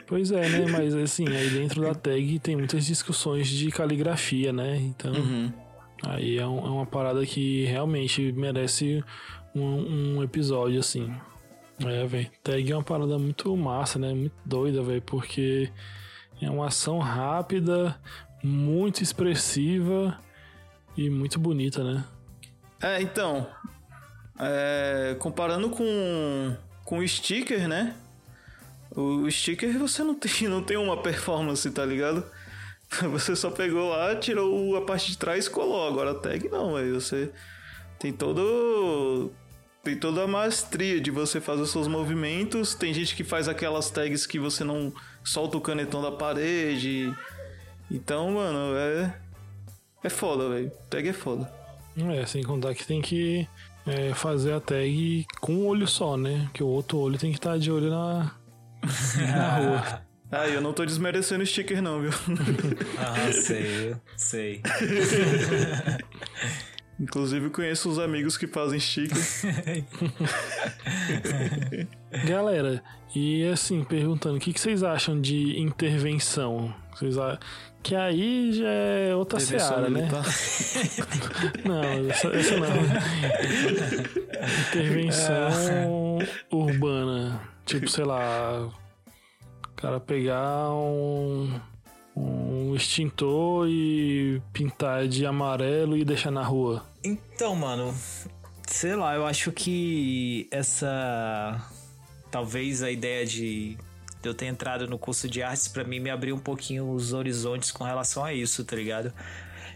Pois é, né? Mas assim, aí dentro da tag tem muitas discussões de caligrafia, né? Então, aí é, um- é uma parada que realmente merece um, um episódio, assim. É, velho. Tag é uma parada muito massa, né? Muito doida, velho, porque é uma ação rápida, muito expressiva e muito bonita, né? É, então. é, comparando com, com o sticker, né? O sticker você não tem, não tem uma performance, tá ligado? Você só pegou lá, tirou a parte de trás e colou. Agora a tag não, velho. Você tem todo. tem toda a maestria de você fazer os seus movimentos. Tem gente que faz aquelas tags que você não solta o canetão da parede. Então, mano, é. É foda, velho. Tag é foda. É, sem contar que tem que é, fazer a tag com um olho só, né? Que o outro olho tem que estar de olho na, na rua. Ah, eu não tô desmerecendo sticker, não, viu? Ah, sei, sei. Inclusive, conheço os amigos que fazem sticker. Galera, e assim, perguntando, o que, que vocês acham de intervenção? Vocês a... Que aí já é outra Intervenção seara, né? Não, essa, essa não. Intervenção urbana. Tipo, sei lá. O cara pegar um, um extintor e pintar de amarelo e deixar na rua. Então, mano, sei lá, eu acho que essa. Talvez a ideia de eu ter entrado no curso de artes, pra mim, me abriu um pouquinho os horizontes com relação a isso, tá ligado?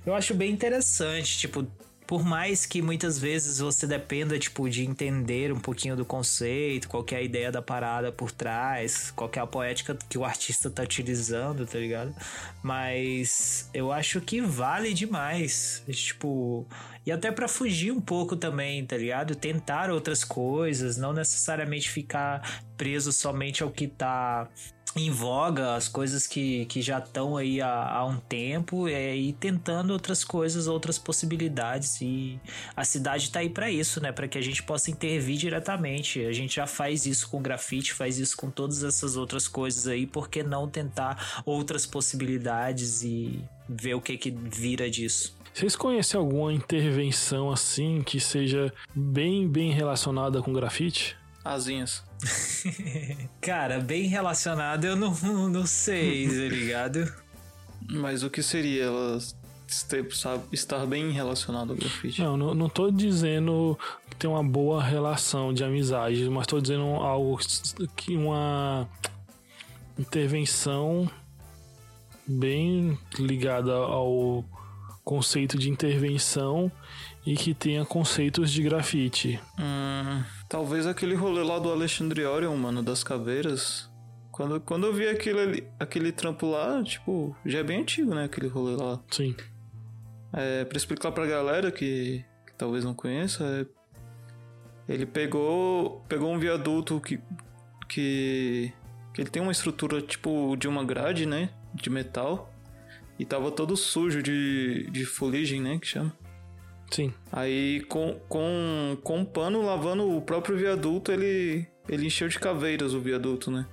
Eu acho bem interessante, tipo. Por mais que muitas vezes você dependa, tipo, de entender um pouquinho do conceito, qual é a ideia da parada por trás, qual é a poética que o artista tá utilizando, tá ligado? Mas eu acho que vale demais, tipo, e até pra fugir um pouco também, tá ligado? Tentar outras coisas, não necessariamente ficar preso somente ao que tá em voga, as coisas que, que já estão aí há, há um tempo, é, e tentando outras coisas, outras possibilidades. E a cidade tá aí pra isso, né? Pra que a gente possa intervir diretamente. A gente já faz isso com grafite, faz isso com todas essas outras coisas aí, por que não tentar outras possibilidades e ver o que que vira disso? Vocês conhecem alguma intervenção assim que seja bem, bem relacionada com grafite? Asinhas. Cara, bem relacionado eu não, não sei, tá ligado? Mas o que seria ela este- sabe, estar bem relacionado ao grafite? Não, não, não tô dizendo que tem uma boa relação de amizade, mas tô dizendo algo que uma intervenção bem ligada ao conceito de intervenção e que tenha conceitos de grafite. Hum, talvez aquele rolê lá do Alexandre Orion, mano, das caveiras. Quando, quando eu vi aquele, aquele trampo lá, tipo, já é bem antigo, né? Aquele rolê lá. Sim. É, pra explicar pra galera que, que talvez não conheça, é, ele pegou, pegou um viaduto que, que, que ele tem uma estrutura tipo de uma grade, né? De metal. E tava todo sujo de, de fuligem, né? Que chama. Sim. Aí com, com, com um pano lavando o próprio viaduto, ele, ele encheu de caveiras o viaduto, né?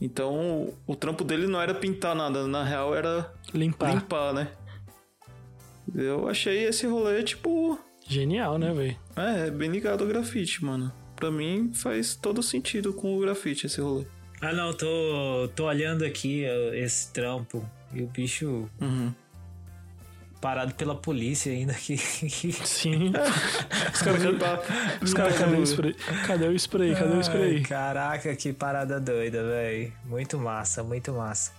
Então o, o trampo dele não era pintar nada, na real era Limpar. limpar, né? Eu achei esse rolê, tipo. Genial, né, velho? É, é bem ligado ao grafite, mano. Pra mim faz todo sentido com o grafite esse rolê. Ah, não, tô, tô olhando aqui esse trampo e o bicho Uhum. Parado pela polícia ainda aqui. Sim. Os caras Os caras, cadê o spray? Cadê o spray? Cadê o spray? Ai, caraca, que parada doida, velho. Muito massa, muito massa.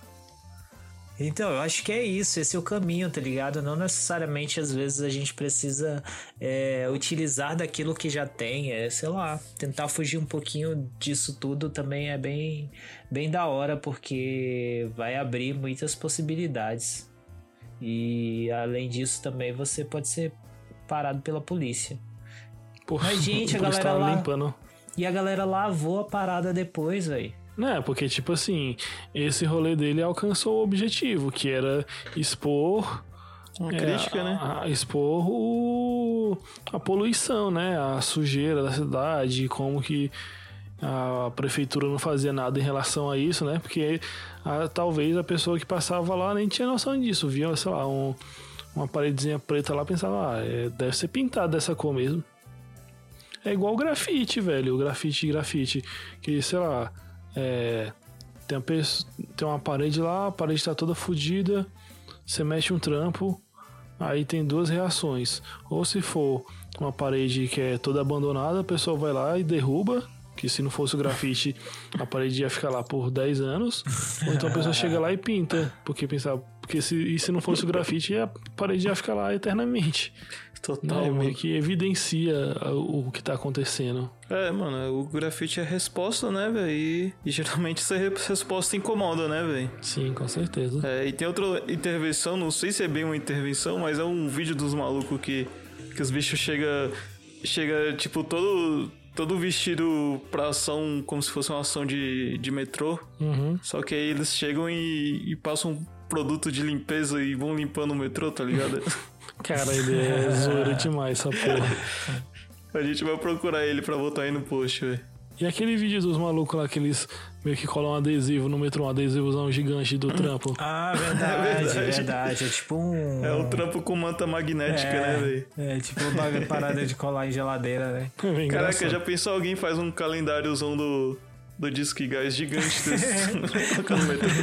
Então, eu acho que é isso, esse é o caminho, tá ligado? Não necessariamente, às vezes, a gente precisa é, utilizar daquilo que já tem, é, sei lá, tentar fugir um pouquinho disso tudo também é bem, bem da hora, porque vai abrir muitas possibilidades. E, além disso, também você pode ser parado pela polícia. Porra, Mas, gente, a galera lá- limpando. E a galera lavou a parada depois, velho. Né, porque, tipo assim, esse rolê dele alcançou o objetivo, que era expor. Uma é, crítica, a- né? a- expor o, a poluição, né? A sujeira da cidade, como que a prefeitura não fazia nada em relação a isso, né? Porque a- talvez a pessoa que passava lá nem tinha noção disso, via, sei lá, um- uma paredezinha preta lá, pensava, ah, é, deve ser pintado dessa cor mesmo. É igual o grafite, velho. O grafite, grafite. Que, sei lá, é, tem, uma tem uma parede lá, a parede tá toda fodida. Você mexe um trampo, aí tem duas reações. Ou se for uma parede que é toda abandonada, a pessoa vai lá e derruba. Que se não fosse o grafite, a parede ia ficar lá por 10 anos. Ou então a pessoa chega lá e pinta. Porque pensava, porque se, e se não fosse o grafite, a parede ia ficar lá eternamente. Total, Né? Meio que evidencia o, que tá acontecendo. É, mano, o grafite é resposta, né, velho? E, e geralmente essa re- resposta incomoda, né, velho? Sim, com certeza. É, e tem outra intervenção, não sei se é bem uma intervenção, mas é um vídeo dos malucos que, que os bichos chega chega tipo todo todo vestido pra ação como se fosse uma ação de, de metrô. Uhum. Só que aí eles chegam e, e passam um produto de limpeza e vão limpando o metrô, tá ligado? Cara, ele é zoeira demais, essa porra. A gente vai procurar ele pra botar aí no post, velho. E aquele vídeo dos malucos lá que eles meio que colam um adesivo no metrô, um adesivozão gigante do trampo. Ah, verdade, É verdade. verdade. É tipo um. É o trampo com manta magnética, né, velho? É, tipo uma parada de colar em geladeira, né? É Caraca, já pensou alguém faz um calendáriozão do, do Disque Gás gigante desse?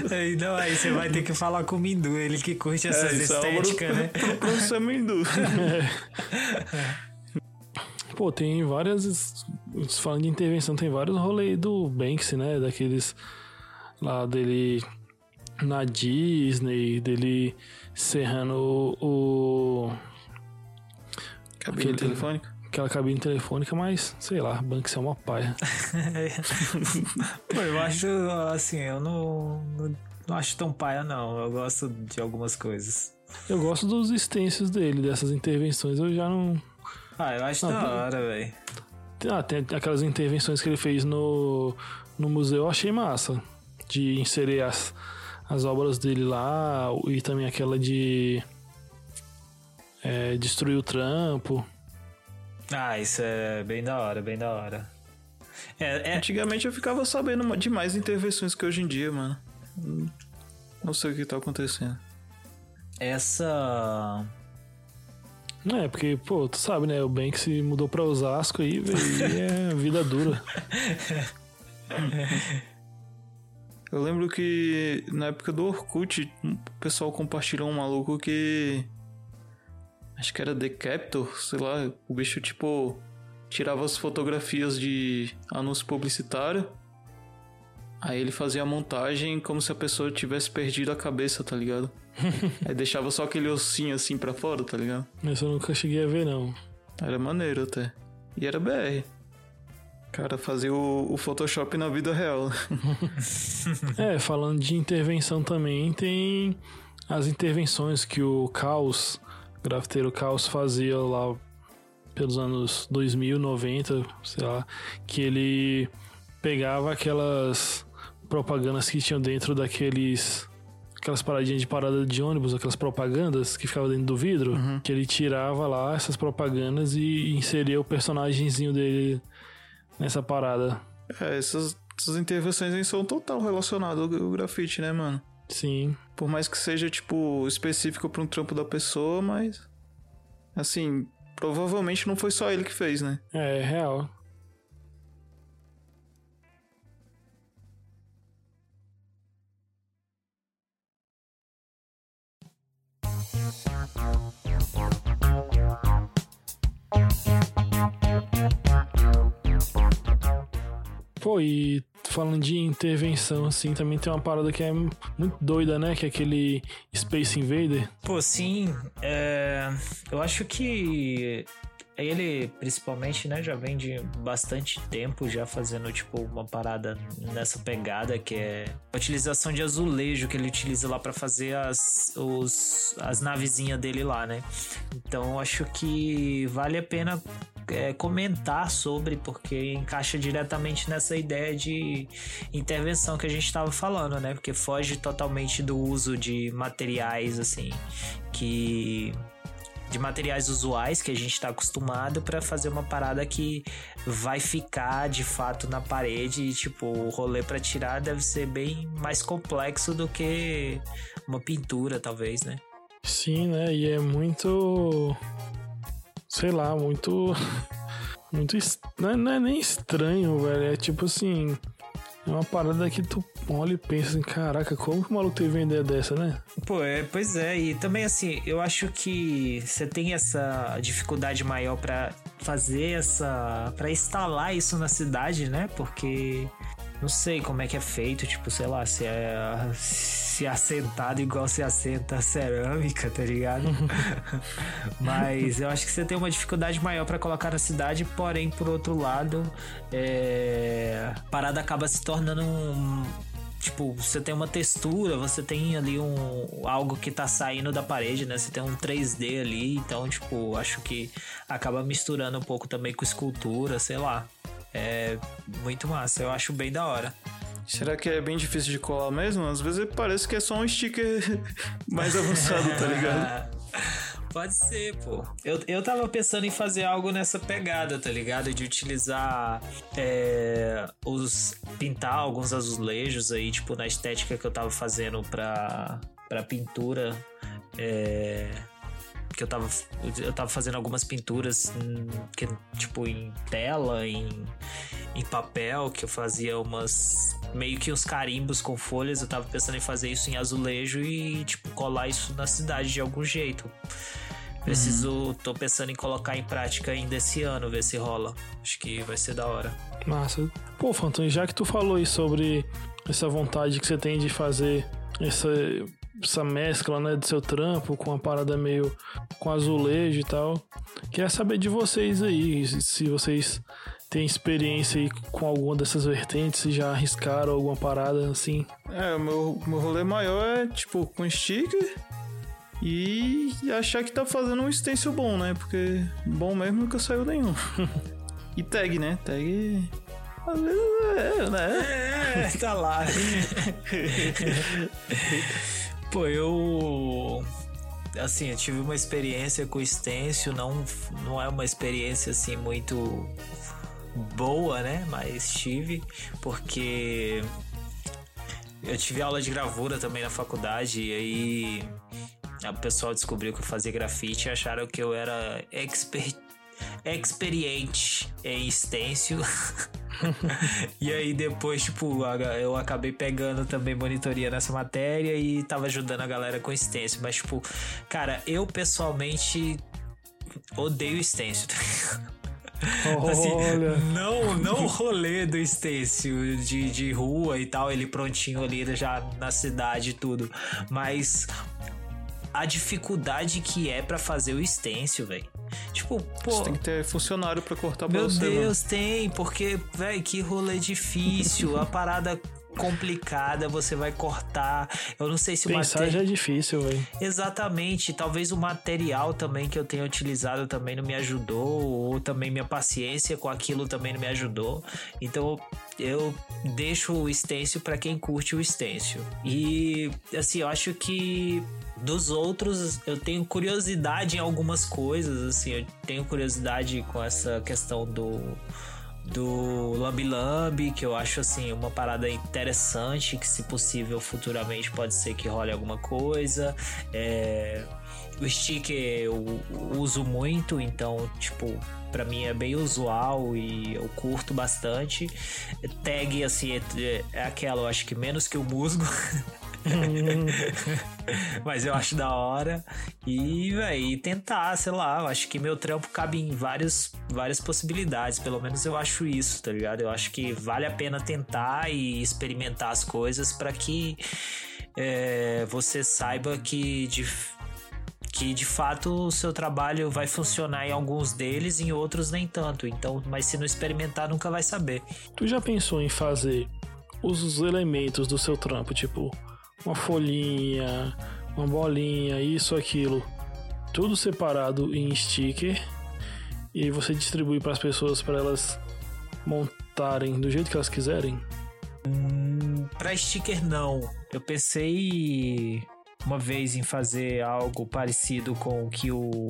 Aí, não, aí você vai ter que falar com o Mindu, ele que curte essas isso é estéticas, né? pro professor Mendu. Pô, tem várias. Falando de intervenção, tem vários rolês do Banksy, né? Daqueles lá dele na Disney, dele serrando o. Cabine Aquele- telefônica? aquela cabine telefônica, mas sei lá, Banksy é uma paia. Pô, eu acho, assim, eu não, não, não acho tão paia, não. Eu gosto de algumas coisas. Eu gosto dos stencils dele, dessas intervenções. Eu já não. Ah, eu acho Ah, da hora, velho. Ah, tem aquelas intervenções que ele fez no, no museu, eu achei massa. De inserir as, as obras dele lá e também aquela de é, destruir o trampo. Ah, isso é bem da hora, bem da hora. É, é, Antigamente eu ficava sabendo de mais intervenções que hoje em dia, mano. Não sei o que tá acontecendo. essa. É, porque, pô, tu sabe, né? O Banksy mudou pra Osasco aí, velho, é vida dura. Eu lembro que na época do Orkut, o pessoal compartilhou um maluco que. Acho que era The Captor, sei lá. O bicho, tipo, tirava as fotografias de anúncio publicitário. Aí ele fazia a montagem como se a pessoa tivesse perdido a cabeça, tá ligado? Aí deixava só aquele ossinho assim pra fora, tá ligado? Mas eu nunca cheguei a ver, não. Era maneiro até. E era BR. Cara, fazia o, o Photoshop na vida real. É, falando de intervenção também, tem as intervenções que o Caos, grafiteiro Caos, fazia lá pelos anos 2000, 90, sei lá, que ele pegava aquelas propagandas que tinham dentro daqueles. Aquelas paradinhas de parada de ônibus, aquelas propagandas que ficavam dentro do vidro, que ele tirava lá essas propagandas e inseria o personagemzinho dele nessa parada. É, essas, essas intervenções são total relacionadas ao, ao grafite, né, mano? Sim. Por mais que seja, tipo, específico pra um trampo da pessoa, mas. Assim, provavelmente não foi só ele que fez, né? É, é real. Pô, e falando de intervenção, assim, também tem uma parada que é muito doida, né? Que é aquele Space Invader. Pô, sim, é, eu acho que ele, principalmente, né, já vem de bastante tempo já fazendo, tipo, uma parada nessa pegada que é a utilização de azulejo que ele utiliza lá pra fazer as, os, as navezinhas dele lá, né? Então, acho que vale a pena é, comentar sobre, porque encaixa diretamente nessa ideia de intervenção que a gente estava falando, né? Porque foge totalmente do uso de materiais, assim, que de materiais usuais que a gente está acostumado para fazer uma parada que vai ficar de fato na parede e tipo o rolê para tirar deve ser bem mais complexo do que uma pintura talvez né Sim, né? E é muito. Sei lá, muito. Muito. est- Não é, não é nem estranho, velho. É tipo assim. É uma parada que tu olha e pensa assim: caraca, como que o maluco teve uma ideia dessa, né? Pô, é, pois é, e também assim, eu acho que você tem essa dificuldade maior pra fazer essa. pra instalar isso na cidade, né? Porque Não sei como é que é feito, tipo, sei lá, se é se é assentado igual se assenta a cerâmica, tá ligado? Mas eu acho que você tem uma dificuldade maior para colocar na cidade, porém, por outro lado, é... a parada acaba se tornando um tipo, você tem uma textura, você tem ali um algo que tá saindo da parede, né? Você tem um 3D ali, então, tipo, acho que acaba misturando um pouco também com escultura, sei lá. É muito massa, eu acho bem da hora. Será que é bem difícil de colar mesmo? Às vezes parece que é só um sticker mais avançado, tá ligado? Pode ser, pô. Eu, eu tava pensando em fazer algo nessa pegada, tá ligado? De utilizar é, os. pintar alguns azulejos aí, tipo, na estética que eu tava fazendo pra, pra pintura. É, que eu tava, eu tava fazendo algumas pinturas hum, que, tipo em tela, em, em papel, que eu fazia umas meio que uns carimbos com folhas. Eu tava pensando em fazer isso em azulejo e tipo colar isso na cidade de algum jeito. Preciso, uhum. tô pensando em colocar em prática ainda esse ano, ver se rola. Acho que vai ser da hora. Massa. Pô, Phantom, já que tu falou aí sobre essa vontade que você tem de fazer essa essa mescla, né, do seu trampo com uma parada meio com azulejo e tal. Queria saber de vocês aí, se vocês têm experiência aí com alguma dessas vertentes, se já arriscaram alguma parada assim. É, o meu, meu rolê maior é tipo com sticker e achar que tá fazendo um stencil bom, né? Porque bom mesmo nunca saiu nenhum. e tag, né? Tag às vezes é, né? É, tá lá. Pô, eu. Assim, eu tive uma experiência com o Stencil, não, não é uma experiência assim muito boa, né? Mas tive, porque eu tive aula de gravura também na faculdade e aí o pessoal descobriu que eu fazia grafite e acharam que eu era expert, experiente em stencil. e aí depois, tipo, eu acabei pegando também monitoria nessa matéria e tava ajudando a galera com stencil. Mas, tipo, cara, eu pessoalmente odeio stencil. Assim, não, não o rolê do stencil de, de rua e tal, ele prontinho ali já na cidade e tudo. Mas a dificuldade que é para fazer o stencil, velho. Tipo, pô. Você tem que ter funcionário para cortar pra Meu você, Deus, mano. tem, porque, velho, que rolê difícil. a parada complicada, você vai cortar. Eu não sei se o material. já é difícil, velho. Exatamente. Talvez o material também que eu tenha utilizado também não me ajudou, ou também minha paciência com aquilo também não me ajudou. Então eu deixo o stencil para quem curte o stencil. E assim, eu acho que dos outros, eu tenho curiosidade em algumas coisas, assim, eu tenho curiosidade com essa questão do do Lambi Lambi, que eu acho assim uma parada interessante, que se possível futuramente pode ser que role alguma coisa. É, o sticker eu uso muito, então, tipo, para mim é bem usual e eu curto bastante. Tag, assim, é, é aquela, eu acho que menos que o musgo. Mas eu acho da hora. E, véi, tentar, sei lá, eu acho que meu trampo cabe em vários, várias possibilidades. Pelo menos eu acho isso, tá ligado? Eu acho que vale a pena tentar e experimentar as coisas para que é, você saiba que de, que de fato o seu trabalho vai funcionar em alguns deles, em outros nem tanto. Então, mas se não experimentar, nunca vai saber. Tu já pensou em fazer os elementos do seu trampo, tipo uma folhinha, uma bolinha, isso, aquilo, tudo separado em sticker e você distribui para as pessoas para elas montarem do jeito que elas quiserem? Hum, para sticker não. Eu pensei uma vez em fazer algo parecido com o que o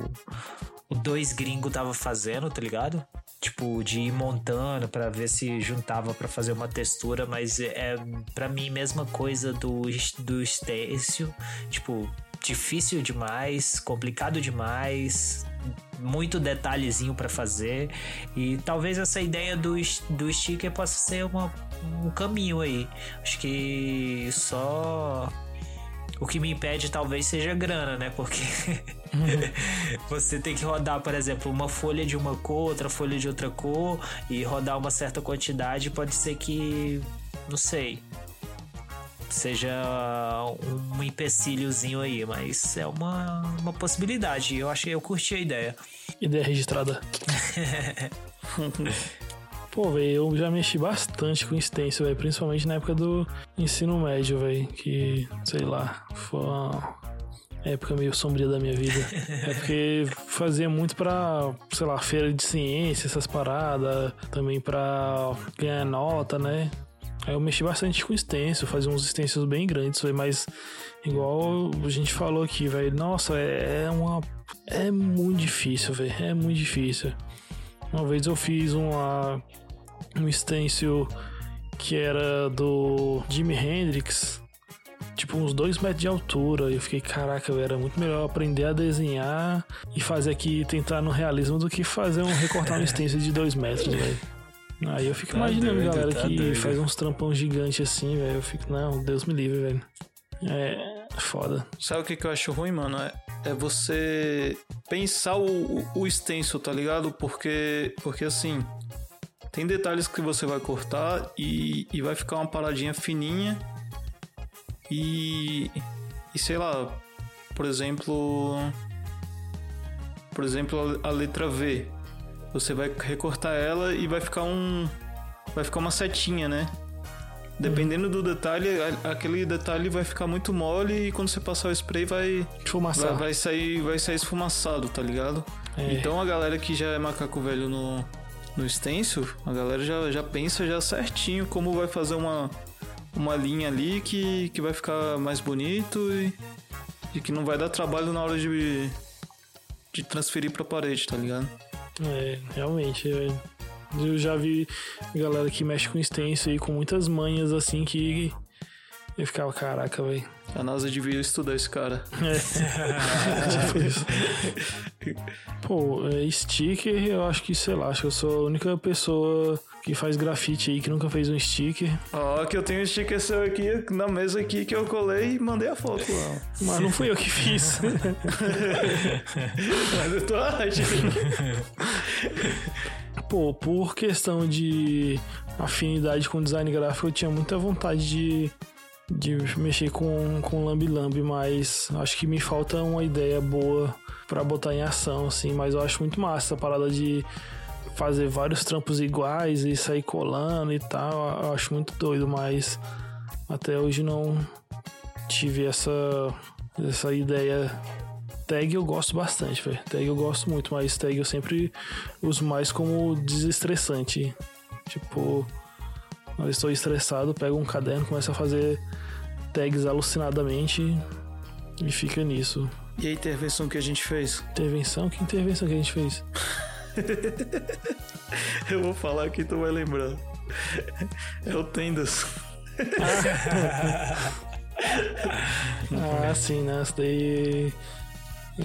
o dois gringo tava fazendo, tá ligado? Tipo, de ir montando para ver se juntava para fazer uma textura, mas é para mim mesma coisa do, do Stêncio. Tipo, difícil demais, complicado demais, muito detalhezinho para fazer. E talvez essa ideia do, do sticker possa ser uma, um caminho aí. Acho que só o que me impede talvez seja grana, né? Porque você tem que rodar, por exemplo, uma folha de uma cor, outra folha de outra cor e rodar uma certa quantidade, pode ser que não sei. Seja um empecilhozinho aí, mas é uma, uma possibilidade. Eu achei, eu curti a ideia. Ideia registrada. Pô, velho, eu já mexi bastante com extenso, velho. Principalmente na época do ensino médio, velho. Que, sei lá, foi uma época meio sombria da minha vida. é porque fazia muito pra, sei lá, feira de ciência, essas paradas. Também pra ganhar nota, né? Aí eu mexi bastante com extenso, fazia uns extensos bem grandes, véio, mas igual a gente falou aqui, velho. Nossa, é, é uma. É muito difícil, velho. É muito difícil. Uma vez eu fiz uma, um stencil que era do Jimi Hendrix, tipo uns dois metros de altura. E eu fiquei, caraca, véio, era muito melhor aprender a desenhar e fazer aqui, tentar no realismo do que fazer um recortar um stencil de dois metros, velho. Aí eu fico Tá imaginando doido, galera tá que doido. faz uns trampão gigantes assim, velho. Eu fico, não, Deus me livre, velho. É foda. Sabe o que, que eu acho ruim, mano? É, é você pensar o, o, o extenso, tá ligado? Porque, porque assim, tem detalhes que você vai cortar e, e vai ficar uma paradinha fininha. E, e sei lá, por exemplo. Por exemplo, a, letra V. Você vai recortar ela e vai ficar um. Vai ficar uma setinha, né? Dependendo do detalhe, a- aquele detalhe vai ficar muito mole e quando você passar o spray vai, vai, vai sair, vai sair esfumaçado, tá ligado? É. Então a galera que já é macaco velho no, no stencil, a galera já, já pensa já certinho como vai fazer uma, uma linha ali que, que vai ficar mais bonito e, e que não vai dar trabalho na hora de, de transferir pra parede, tá ligado? É, realmente, velho. Eu já vi galera que mexe com stencil aí com muitas manhas assim que eu ficava, caraca, velho. A NASA devia estudar esse cara. Pô, é, sticker, eu acho que, sei lá, acho que eu sou a única pessoa que faz grafite aí que nunca fez um sticker. Ó, que eu tenho um sticker seu aqui na mesa aqui que eu colei e mandei a foto lá. Mas não fui eu que fiz. Mas eu tô achando. Pô, por questão de afinidade com design gráfico, eu tinha muita vontade de, de mexer com, com Lambi Lambi, mas acho que me falta uma ideia boa pra botar em ação, assim. Mas eu acho muito massa essa parada de fazer vários trampos iguais e sair colando e tal. Eu acho muito doido, mas até hoje não tive essa, essa ideia Tag eu gosto bastante, velho. Tag eu gosto muito, mas tag eu sempre uso mais como desestressante. Tipo, quando eu estou estressado, pego um caderno, começo a fazer tags alucinadamente e fica nisso. E a intervenção que a gente fez? Intervenção? Que intervenção que a gente fez? Eu vou falar que tu vai lembrar. É o Tendas. Ah, sim, né? Isso daí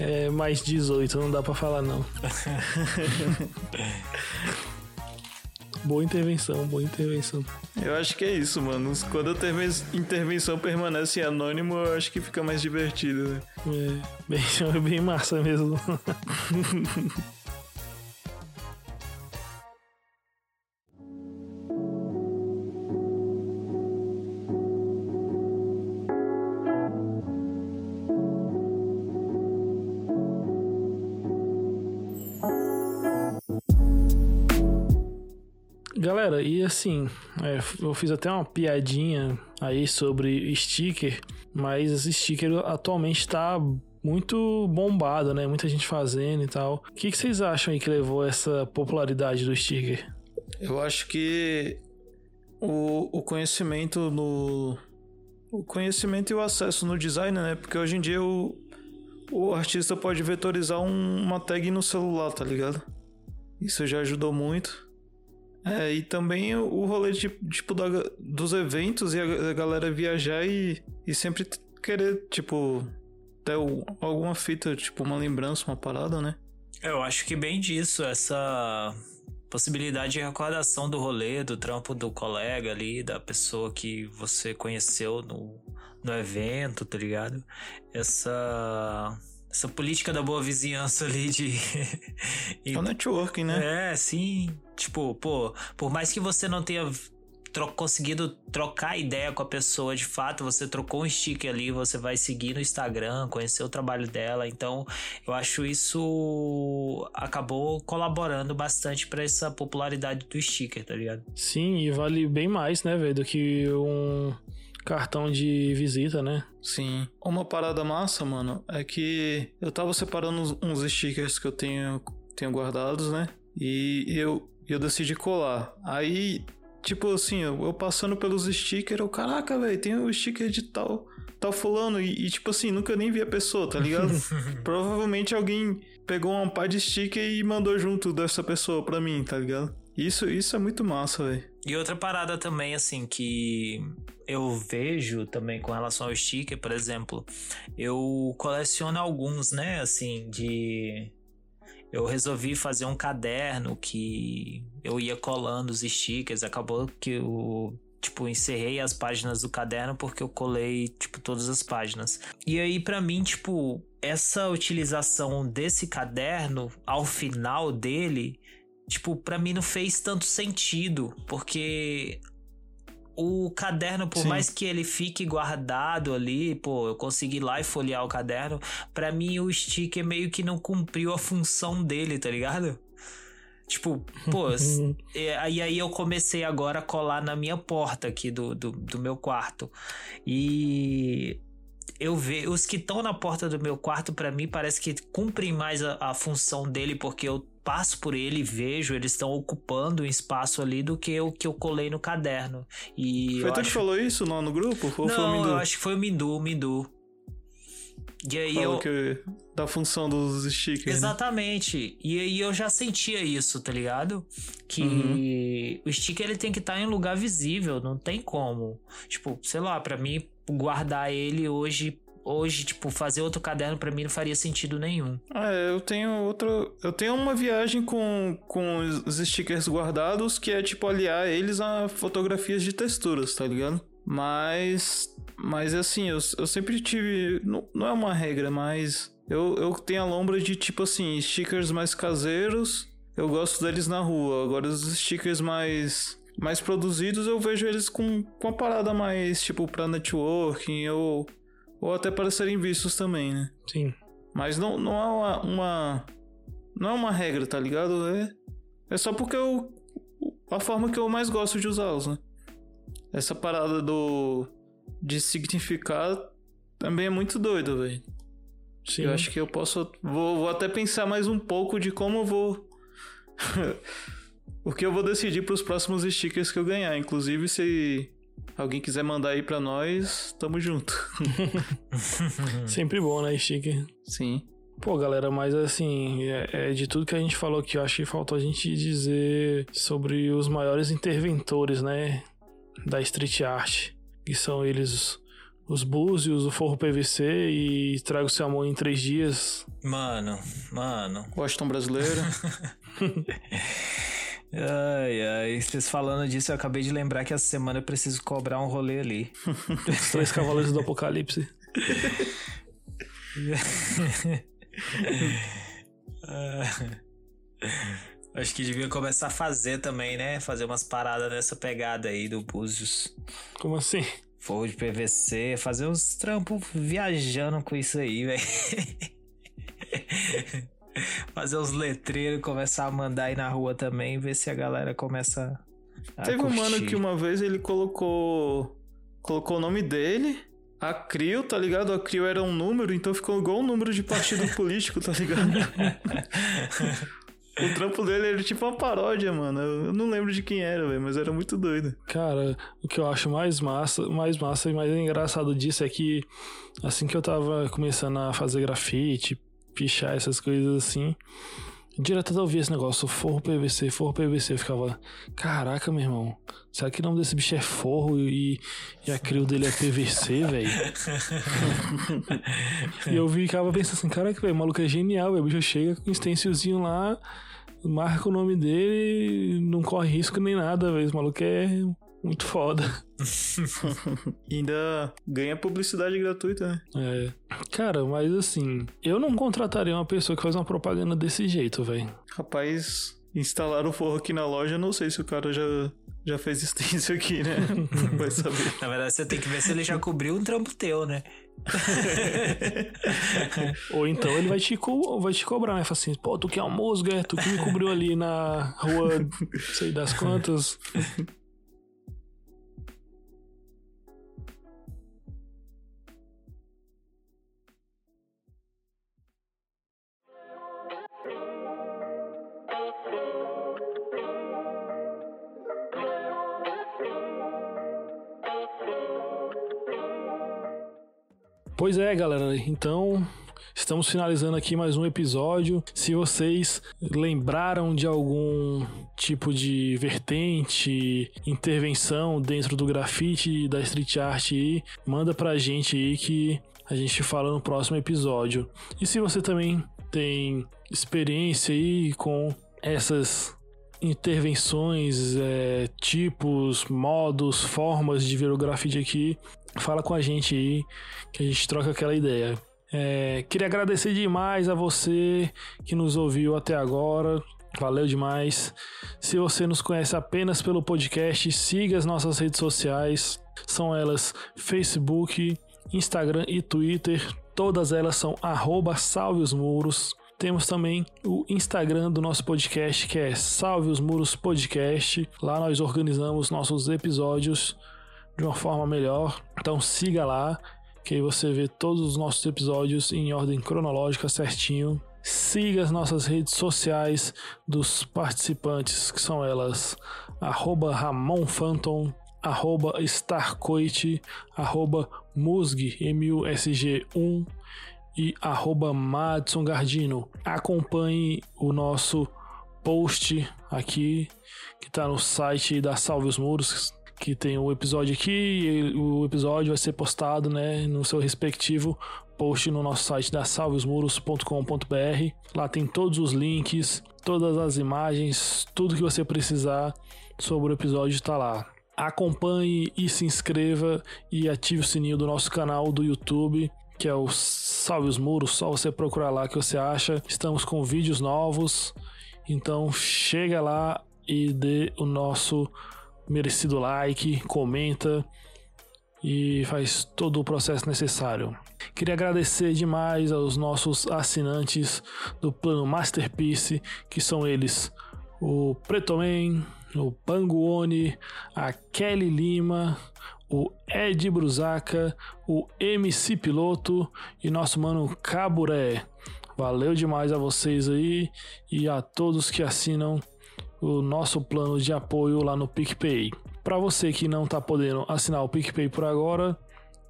é mais 18, não dá pra falar não. boa intervenção, boa intervenção. Eu acho que é isso, mano. Quando a interven- intervenção permanece anônimo, eu acho que fica mais divertido, né? É bem, bem massa mesmo. Galera, e assim, é, eu fiz até uma piadinha aí sobre sticker, mas sticker atualmente tá muito bombado, né? Muita gente fazendo e tal. O que, que vocês acham aí que levou essa popularidade do sticker? Eu acho que o, o conhecimento no. O conhecimento e o acesso no design, né? Porque hoje em dia o, o artista pode vetorizar um- uma tag no celular, tá ligado? Isso já ajudou muito. É, e também o, rolê de, tipo, da, dos eventos e a, a galera viajar e, e sempre querer, tipo, ter alguma fita, tipo, uma lembrança, uma parada, né? Eu acho que bem disso, essa possibilidade de recordação do rolê, do trampo do colega ali, da pessoa que você conheceu no, no evento, tá ligado? Essa, essa política da boa vizinhança ali de. É o networking, né? É, sim. Tipo, pô, por mais que você não tenha tro conseguido trocar ideia com a pessoa de fato, você trocou um sticker ali, você vai seguir no Instagram, conhecer o trabalho dela. Então, eu acho isso acabou colaborando bastante para essa popularidade do sticker, tá ligado? Sim, e vale bem mais, né, velho, do que um cartão de visita, né? Sim. Uma parada massa, mano, é que eu tava separando uns, stickers que eu tenho, tenho guardados, né? E eu, eu decidi colar. Aí, tipo assim, eu, eu passando pelos stickers, eu, caraca, velho, tem o um sticker de tal, tal fulano. E, e, tipo assim, nunca nem vi a pessoa, tá ligado? Provavelmente alguém pegou um par de sticker e mandou junto dessa pessoa pra mim, tá ligado? Isso, isso é muito massa, velho. E outra parada também, assim, que eu vejo também com relação ao sticker, por exemplo, eu coleciono alguns, né, assim, de. Eu resolvi fazer um caderno que eu ia colando os stickers, acabou que eu tipo, encerrei as páginas do caderno porque eu colei, tipo, todas as páginas. E aí, para mim, tipo, essa utilização desse caderno, ao final dele, tipo, para mim não fez tanto sentido, porque o caderno, por Sim. mais que ele fique guardado ali, pô, eu consegui ir lá e folhear o caderno, para mim o sticker meio que não cumpriu a função dele, tá ligado? Tipo, pô, e aí eu comecei agora a colar na minha porta aqui do, do, do meu quarto. E eu vejo os que estão na porta do meu quarto, para mim, parece que cumprem mais a, a função dele, porque eu passo por ele e vejo, eles estão ocupando um espaço ali do que o que eu colei no caderno. E foi tu acho... que falou isso não, no grupo? Ou não, foi o Mindu? eu acho que foi o Mindu, o Mindu. E aí Falou eu... que da função dos stickers. Né? Exatamente. Né? E aí eu já sentia isso, tá ligado? Que uhum. o sticker ele tem que estar tá em um lugar visível, não tem como. Tipo, sei lá, para mim guardar ele hoje hoje, tipo, fazer outro caderno para mim não faria sentido nenhum. Ah, é, eu tenho outro. Eu tenho uma viagem com, com os stickers guardados que é, tipo, aliar eles a fotografias de texturas, tá ligado? Mas. Mas assim, eu, eu sempre tive. Não, não é uma regra, mas. Eu, eu tenho a lombra de, tipo assim, stickers mais caseiros. Eu gosto deles na rua. Agora, os stickers mais mais produzidos, eu vejo eles com, com uma parada mais, tipo, pra networking ou, ou até para serem vistos também, né? Sim. Mas não, não é uma, uma, Não é uma regra, tá ligado? É, é só porque eu. A forma que eu mais gosto de usá-los, né? Essa parada do. De significar também é muito doido, velho. Sim. Eu acho que eu posso. Vou, vou até pensar mais um pouco de como eu vou. o que eu vou decidir para os próximos stickers que eu ganhar. Inclusive, se alguém quiser mandar aí para nós, tamo junto. Sempre bom, né, sticker? Sim. Pô, galera, mas assim, é, é, de tudo que a gente falou aqui, eu acho que faltou a gente dizer sobre os maiores interventores, né, da street art, que são eles os Búzios, o Forro PVC e Traga o Seu Amor em Três Dias. Mano, mano. Washington Brasileiro. Ai, ai, vocês falando disso, eu acabei de lembrar que essa semana eu preciso cobrar um rolê ali. Os três cavaleiros do apocalipse. acho que devia começar a fazer também, né? Fazer umas paradas nessa pegada aí do Búzios. Como assim? Fogo de PVC, fazer uns trampos viajando com isso aí, velho. Fazer os letreiros, começar a mandar aí na rua também, ver se a galera começa a Teve curtir. um mano que uma vez ele colocou colocou o nome dele, a CRIO, tá ligado? A CRIO era um número, então ficou igual um número de partido político, tá ligado? O trampo dele era tipo uma paródia, mano. Eu não lembro de quem era, velho, mas era muito doido. Cara, o que eu acho mais massa, mais massa e mais engraçado disso é que assim que eu tava começando a fazer grafite, pichar essas coisas assim. Direto eu ouvia esse negócio, forro PVC, forro PVC. Eu ficava, caraca, meu irmão, será que o nome desse bicho é forro e, e a crio dele é PVC, velho? e eu ficava pensando assim, caraca, velho, o maluco é genial, velho. O bicho chega com um stencilzinho lá, marca o nome dele, não corre risco nem nada, velho. O maluco é muito foda. ainda ganha publicidade gratuita, né? É. Cara, mas assim, eu não contrataria uma pessoa que faz uma propaganda desse jeito, velho. Rapaz, instalaram o forro aqui na loja, não sei se o cara já já fez extenso aqui, né? Vai saber. Na verdade, você tem que ver se ele já cobriu um trampo teu, né? Ou então ele vai te, co vai te cobrar, né? Fala assim, pô, tu que é um é? Tu que me cobriu ali na rua, sei das quantas. Pois é, galera. Então, estamos finalizando aqui mais um episódio. Se vocês lembraram de algum tipo de vertente, intervenção dentro do grafite da street art manda pra gente aí que a gente fala no próximo episódio. E se você também tem experiência aí com essas intervenções, é, tipos, modos, formas de ver o grafite aqui, fala com a gente aí, que a gente troca aquela ideia. É, queria agradecer demais a você que nos ouviu até agora. Valeu demais. Se você nos conhece apenas pelo podcast, siga as nossas redes sociais. São elas Facebook, Instagram e Twitter. Todas elas são arroba Salve os Muros. Temos também o Instagram do nosso podcast, que é Salve os Muros Podcast. Lá nós organizamos nossos episódios de uma forma melhor. Então siga lá, que aí você vê todos os nossos episódios em ordem cronológica certinho. Siga as nossas redes sociais dos participantes, que são elas, arroba Ramon Phantom, arroba Starcoit, arroba Musg, M-U-S-G-1 e arroba Madson Gardino. Acompanhe o nosso post aqui, que está no site da Salve os Muros, que tem o episódio aqui e o episódio vai ser postado né, no seu respectivo post no nosso site da salveosmuros.com.br. Lá tem todos os links, todas as imagens, tudo que você precisar sobre o episódio está lá. Acompanhe e se inscreva e ative o sininho do nosso canal do YouTube, que é o Salve os Muros, só você procurar lá que você acha. Estamos com vídeos novos, então chega lá e dê o nosso merecido like, comenta e faz todo o processo necessário. Queria agradecer demais aos nossos assinantes do plano Masterpiece, que são eles o Pretoman, o Panguone, a Kelly Lima, o Ed Brusaca, o MC Piloto e nosso mano Caburé. Valeu demais a vocês aí e a todos que assinam o nosso plano de apoio lá no PicPay. Para você que não está podendo assinar o PicPay por agora,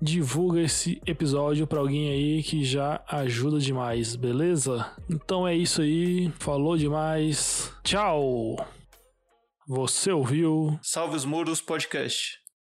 divulga esse episódio para alguém aí que já ajuda demais, beleza? Então é isso aí, falou demais. Tchau. Você ouviu? Salve os Muros Podcast.